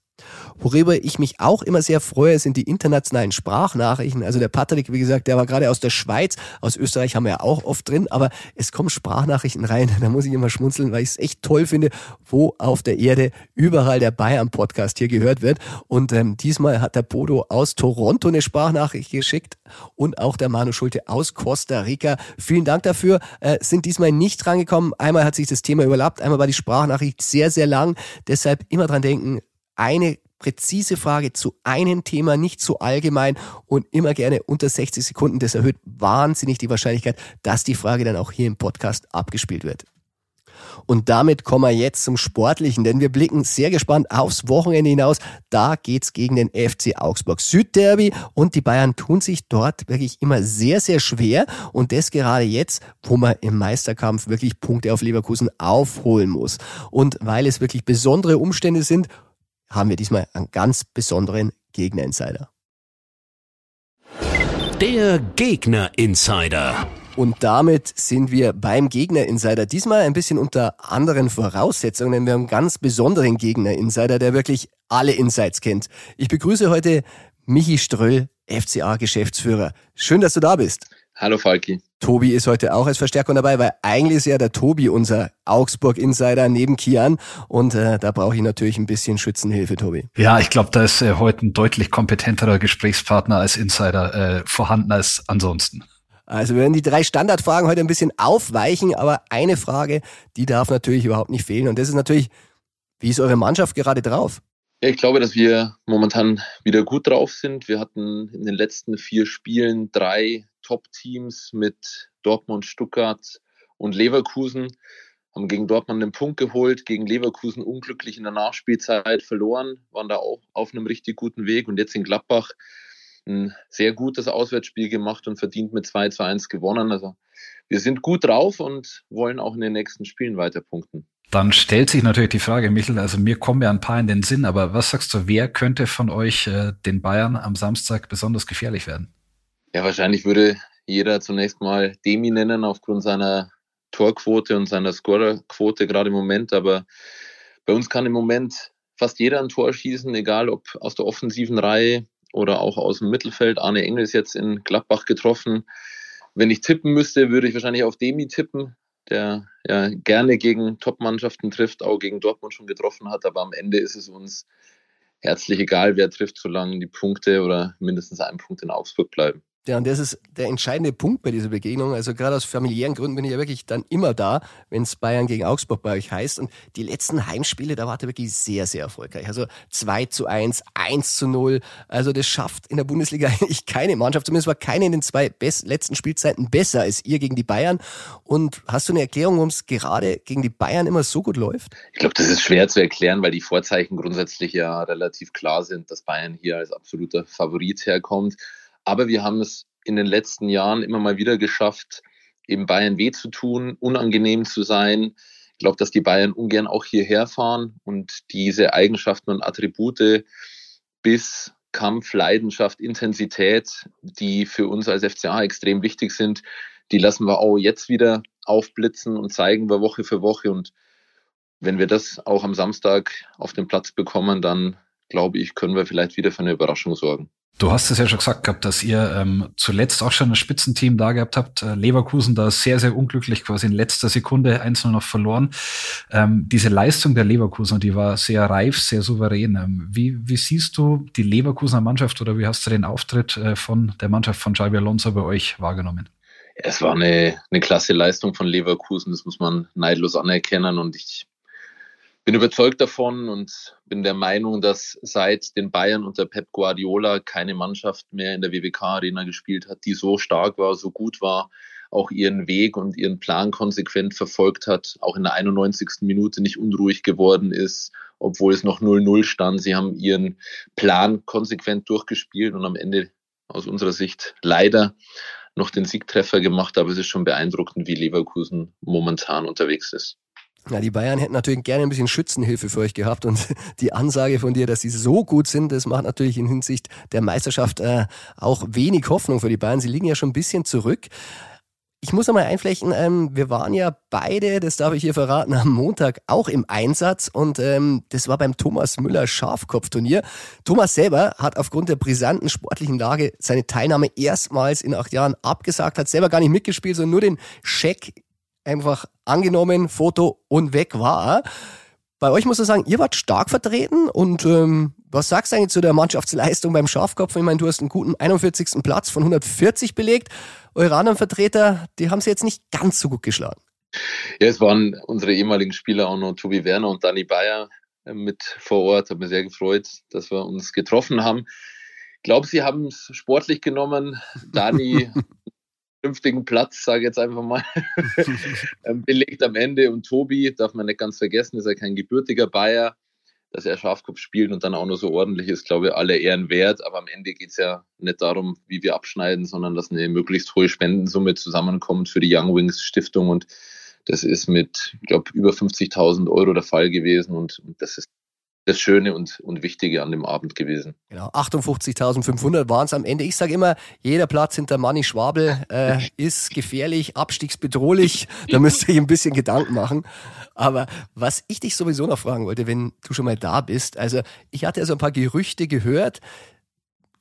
Worüber ich mich auch immer sehr freue, sind die internationalen Sprachnachrichten. Also der Patrick, wie gesagt, der war gerade aus der Schweiz, aus Österreich haben wir ja auch oft drin, aber es kommen Sprachnachrichten rein. Da muss ich immer schmunzeln, weil ich es echt toll finde, wo auf der Erde überall der Bayern-Podcast hier gehört wird. Und ähm, diesmal hat der Bodo aus Toronto eine Sprachnachricht geschickt und auch der Manu Schulte aus Costa Rica. Vielen Dank dafür. Äh, sind diesmal nicht drangekommen. Einmal hat sich das Thema überlappt, einmal war die Sprachnachricht sehr, sehr lang. Deshalb immer dran denken, eine präzise Frage zu einem Thema, nicht zu allgemein und immer gerne unter 60 Sekunden. Das erhöht wahnsinnig die Wahrscheinlichkeit, dass die Frage dann auch hier im Podcast abgespielt wird. Und damit kommen wir jetzt zum Sportlichen, denn wir blicken sehr gespannt aufs Wochenende hinaus. Da geht's gegen den FC Augsburg Südderby und die Bayern tun sich dort wirklich immer sehr, sehr schwer und das gerade jetzt, wo man im Meisterkampf wirklich Punkte auf Leverkusen aufholen muss. Und weil es wirklich besondere Umstände sind, haben wir diesmal einen ganz besonderen Gegner-Insider. Der Gegner Insider. Und damit sind wir beim Gegner Insider. Diesmal ein bisschen unter anderen Voraussetzungen, denn wir haben einen ganz besonderen Gegner Insider, der wirklich alle Insights kennt. Ich begrüße heute Michi Ströll, FCA Geschäftsführer. Schön, dass du da bist. Hallo Falki. Tobi ist heute auch als Verstärkung dabei, weil eigentlich ist ja der Tobi unser Augsburg-Insider neben Kian und äh, da brauche ich natürlich ein bisschen Schützenhilfe, Tobi. Ja, ich glaube, da ist äh, heute ein deutlich kompetenterer Gesprächspartner als Insider äh, vorhanden als ansonsten. Also wir werden die drei Standardfragen heute ein bisschen aufweichen, aber eine Frage, die darf natürlich überhaupt nicht fehlen und das ist natürlich, wie ist eure Mannschaft gerade drauf? Ja, ich glaube, dass wir momentan wieder gut drauf sind. Wir hatten in den letzten vier Spielen drei Top-Teams mit Dortmund, Stuttgart und Leverkusen. Haben gegen Dortmund einen Punkt geholt, gegen Leverkusen unglücklich in der Nachspielzeit verloren, waren da auch auf einem richtig guten Weg und jetzt in Gladbach ein sehr gutes Auswärtsspiel gemacht und verdient mit 2 zu 1 gewonnen. Also wir sind gut drauf und wollen auch in den nächsten Spielen weiter punkten. Dann stellt sich natürlich die Frage, Michel, also mir kommen ja ein paar in den Sinn, aber was sagst du, wer könnte von euch äh, den Bayern am Samstag besonders gefährlich werden? Ja, wahrscheinlich würde jeder zunächst mal Demi nennen aufgrund seiner Torquote und seiner Scorerquote gerade im Moment. Aber bei uns kann im Moment fast jeder ein Tor schießen, egal ob aus der offensiven Reihe oder auch aus dem Mittelfeld. Arne Engel ist jetzt in Gladbach getroffen. Wenn ich tippen müsste, würde ich wahrscheinlich auf Demi tippen, der ja gerne gegen Top-Mannschaften trifft, auch gegen Dortmund schon getroffen hat. Aber am Ende ist es uns herzlich egal, wer trifft, solange die Punkte oder mindestens ein Punkt in Augsburg bleiben. Ja, und das ist der entscheidende Punkt bei dieser Begegnung. Also gerade aus familiären Gründen bin ich ja wirklich dann immer da, wenn es Bayern gegen Augsburg bei euch heißt. Und die letzten Heimspiele, da war der wirklich sehr, sehr erfolgreich. Also 2 zu 1, 1 zu 0. Also das schafft in der Bundesliga eigentlich keine Mannschaft. Zumindest war keine in den zwei letzten Spielzeiten besser als ihr gegen die Bayern. Und hast du eine Erklärung, warum es gerade gegen die Bayern immer so gut läuft? Ich glaube, das ist schwer zu erklären, weil die Vorzeichen grundsätzlich ja relativ klar sind, dass Bayern hier als absoluter Favorit herkommt. Aber wir haben es in den letzten Jahren immer mal wieder geschafft, eben Bayern weh zu tun, unangenehm zu sein. Ich glaube, dass die Bayern ungern auch hierher fahren und diese Eigenschaften und Attribute bis Kampf, Leidenschaft, Intensität, die für uns als FCA extrem wichtig sind, die lassen wir auch jetzt wieder aufblitzen und zeigen wir Woche für Woche. Und wenn wir das auch am Samstag auf den Platz bekommen, dann glaube ich, können wir vielleicht wieder für eine Überraschung sorgen. Du hast es ja schon gesagt gehabt, dass ihr ähm, zuletzt auch schon ein Spitzenteam da gehabt habt. Äh, Leverkusen da sehr, sehr unglücklich, quasi in letzter Sekunde einzeln noch verloren. Ähm, diese Leistung der Leverkusen, die war sehr reif, sehr souverän. Ähm, wie, wie siehst du die Leverkusener Mannschaft oder wie hast du den Auftritt äh, von der Mannschaft von Xabi Alonso bei euch wahrgenommen? Es war eine, eine klasse Leistung von Leverkusen, das muss man neidlos anerkennen und ich bin überzeugt davon und bin der Meinung, dass seit den Bayern unter Pep Guardiola keine Mannschaft mehr in der WWK Arena gespielt hat, die so stark war, so gut war, auch ihren Weg und ihren Plan konsequent verfolgt hat, auch in der 91. Minute nicht unruhig geworden ist, obwohl es noch 0-0 stand. Sie haben ihren Plan konsequent durchgespielt und am Ende aus unserer Sicht leider noch den Siegtreffer gemacht, aber es ist schon beeindruckend, wie Leverkusen momentan unterwegs ist. Ja, die Bayern hätten natürlich gerne ein bisschen Schützenhilfe für euch gehabt und die Ansage von dir, dass sie so gut sind, das macht natürlich in Hinsicht der Meisterschaft äh, auch wenig Hoffnung für die Bayern. Sie liegen ja schon ein bisschen zurück. Ich muss einmal einflechten, ähm, wir waren ja beide, das darf ich hier verraten, am Montag auch im Einsatz und ähm, das war beim Thomas Müller Schafkopfturnier. Thomas selber hat aufgrund der brisanten sportlichen Lage seine Teilnahme erstmals in acht Jahren abgesagt, hat selber gar nicht mitgespielt, sondern nur den Scheck einfach angenommen, Foto und weg war. Bei euch muss ich sagen, ihr wart stark vertreten und ähm, was sagst du eigentlich zu der Mannschaftsleistung beim Schafkopf? Ich meine, du hast einen guten 41. Platz von 140 belegt. Eure anderen Vertreter, die haben sie jetzt nicht ganz so gut geschlagen. Ja, es waren unsere ehemaligen Spieler auch noch Tobi Werner und Dani Bayer äh, mit vor Ort. Hat mich sehr gefreut, dass wir uns getroffen haben. Ich glaube, sie haben es sportlich genommen. Dani vernünftigen Platz, sage ich jetzt einfach mal, ähm, belegt am Ende. Und Tobi, darf man nicht ganz vergessen, ist ja kein gebürtiger Bayer, dass er Schafkopf spielt und dann auch noch so ordentlich ist, glaube ich, alle Ehren wert. Aber am Ende geht es ja nicht darum, wie wir abschneiden, sondern dass eine möglichst hohe Spendensumme zusammenkommt für die Young Wings Stiftung. Und das ist mit, ich glaube, über 50.000 Euro der Fall gewesen. Und, und das ist das Schöne und, und Wichtige an dem Abend gewesen. Genau, 58.500 waren es am Ende. Ich sage immer, jeder Platz hinter Manni Schwabel äh, ist gefährlich, abstiegsbedrohlich. Da müsst ihr euch ein bisschen Gedanken machen. Aber was ich dich sowieso noch fragen wollte, wenn du schon mal da bist, also ich hatte ja so ein paar Gerüchte gehört.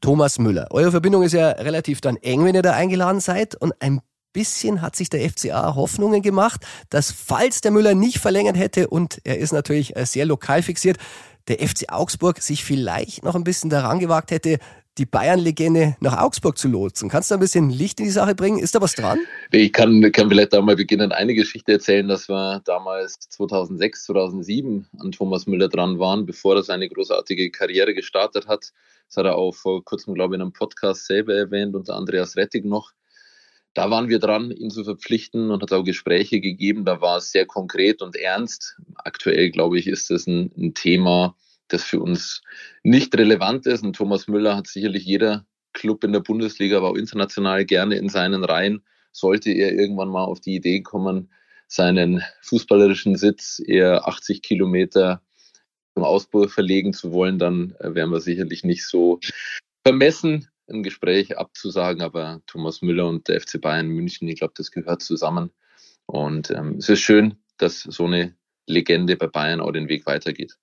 Thomas Müller, eure Verbindung ist ja relativ dann eng, wenn ihr da eingeladen seid und ein bisschen hat sich der FCA Hoffnungen gemacht, dass falls der Müller nicht verlängert hätte und er ist natürlich äh, sehr lokal fixiert, der FC Augsburg sich vielleicht noch ein bisschen daran gewagt hätte, die Bayern-Legende nach Augsburg zu lotsen. Kannst du ein bisschen Licht in die Sache bringen? Ist da was dran? Ich kann, kann vielleicht da mal beginnen, eine Geschichte erzählen, dass wir damals 2006, 2007 an Thomas Müller dran waren, bevor er seine großartige Karriere gestartet hat. Das hat er auch vor kurzem, glaube ich, in einem Podcast selber erwähnt, unter Andreas Rettig noch. Da waren wir dran, ihn zu verpflichten und hat auch Gespräche gegeben. Da war es sehr konkret und ernst. Aktuell, glaube ich, ist das ein, ein Thema, das für uns nicht relevant ist. Und Thomas Müller hat sicherlich jeder Club in der Bundesliga, aber auch international gerne in seinen Reihen. Sollte er irgendwann mal auf die Idee kommen, seinen fußballerischen Sitz eher 80 Kilometer zum Ausbau verlegen zu wollen, dann äh, wären wir sicherlich nicht so vermessen, ein Gespräch abzusagen. Aber Thomas Müller und der FC Bayern München, ich glaube, das gehört zusammen. Und ähm, es ist schön, dass so eine Legende bei Bayern auch den Weg weitergeht.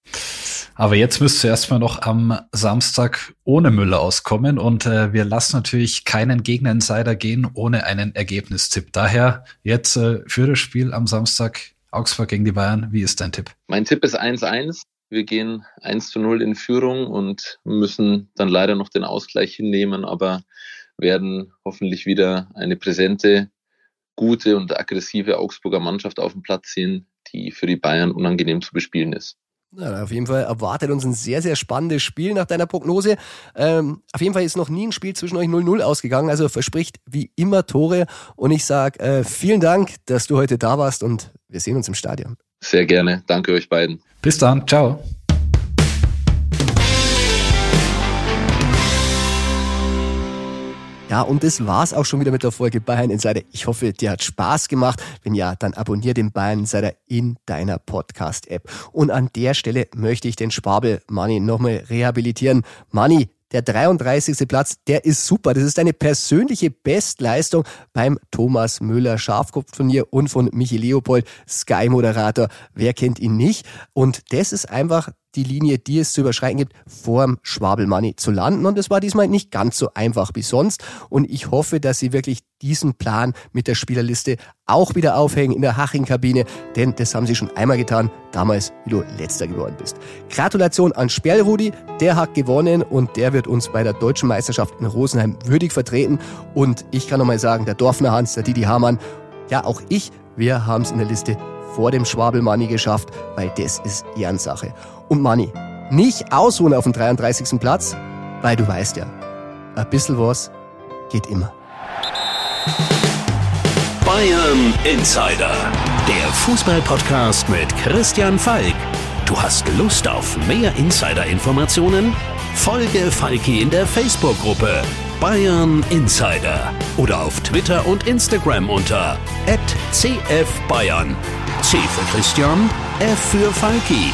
Aber jetzt müsst ihr erstmal noch am Samstag ohne Müller auskommen und äh, wir lassen natürlich keinen Gegner-Insider gehen ohne einen Ergebnistipp. Daher jetzt äh, für das Spiel am Samstag Augsburg gegen die Bayern. Wie ist dein Tipp? Mein Tipp ist 1-1. Wir gehen 1 zu 0 in Führung und müssen dann leider noch den Ausgleich hinnehmen, aber werden hoffentlich wieder eine präsente, gute und aggressive Augsburger Mannschaft auf dem Platz sehen, die für die Bayern unangenehm zu bespielen ist. Ja, auf jeden Fall erwartet uns ein sehr, sehr spannendes Spiel nach deiner Prognose. Ähm, auf jeden Fall ist noch nie ein Spiel zwischen euch 0-0 ausgegangen, also verspricht wie immer Tore. Und ich sage äh, vielen Dank, dass du heute da warst und wir sehen uns im Stadion. Sehr gerne. Danke euch beiden. Bis dann. Ciao. Ja, und das war's auch schon wieder mit der Folge Bayern Insider. Ich hoffe, dir hat Spaß gemacht. Wenn ja, dann abonnier den Bayern Insider in deiner Podcast-App. Und an der Stelle möchte ich den Schwabel Money nochmal rehabilitieren. Money, der 33. Platz, der ist super. Das ist deine persönliche Bestleistung beim Thomas Müller Schafkopfturnier und von Michi Leopold, Sky-Moderator. Wer kennt ihn nicht? Und das ist einfach die Linie, die es zu überschreiten gibt, vorm Schwabelmoney zu landen. Und das war diesmal nicht ganz so einfach wie sonst. Und ich hoffe, dass Sie wirklich diesen Plan mit der Spielerliste auch wieder aufhängen in der Haching-Kabine, denn das haben Sie schon einmal getan, damals, wie du letzter geworden bist. Gratulation an Sperlrudi, der hat gewonnen und der wird uns bei der deutschen Meisterschaft in Rosenheim würdig vertreten. Und ich kann nochmal sagen, der Dorfner Hans, der Didi Hamann, ja auch ich, wir haben es in der Liste vor dem Schwabelmoney geschafft, weil das ist Ehrensache. Und Money, nicht ausruhen auf dem 33. Platz, weil du weißt ja, ein bisschen was geht immer. Bayern Insider, der Fußballpodcast mit Christian Falk. Du hast Lust auf mehr Insider-Informationen? Folge Falki in der Facebook-Gruppe Bayern Insider oder auf Twitter und Instagram unter @cfbayern. C für Christian, F für Falki.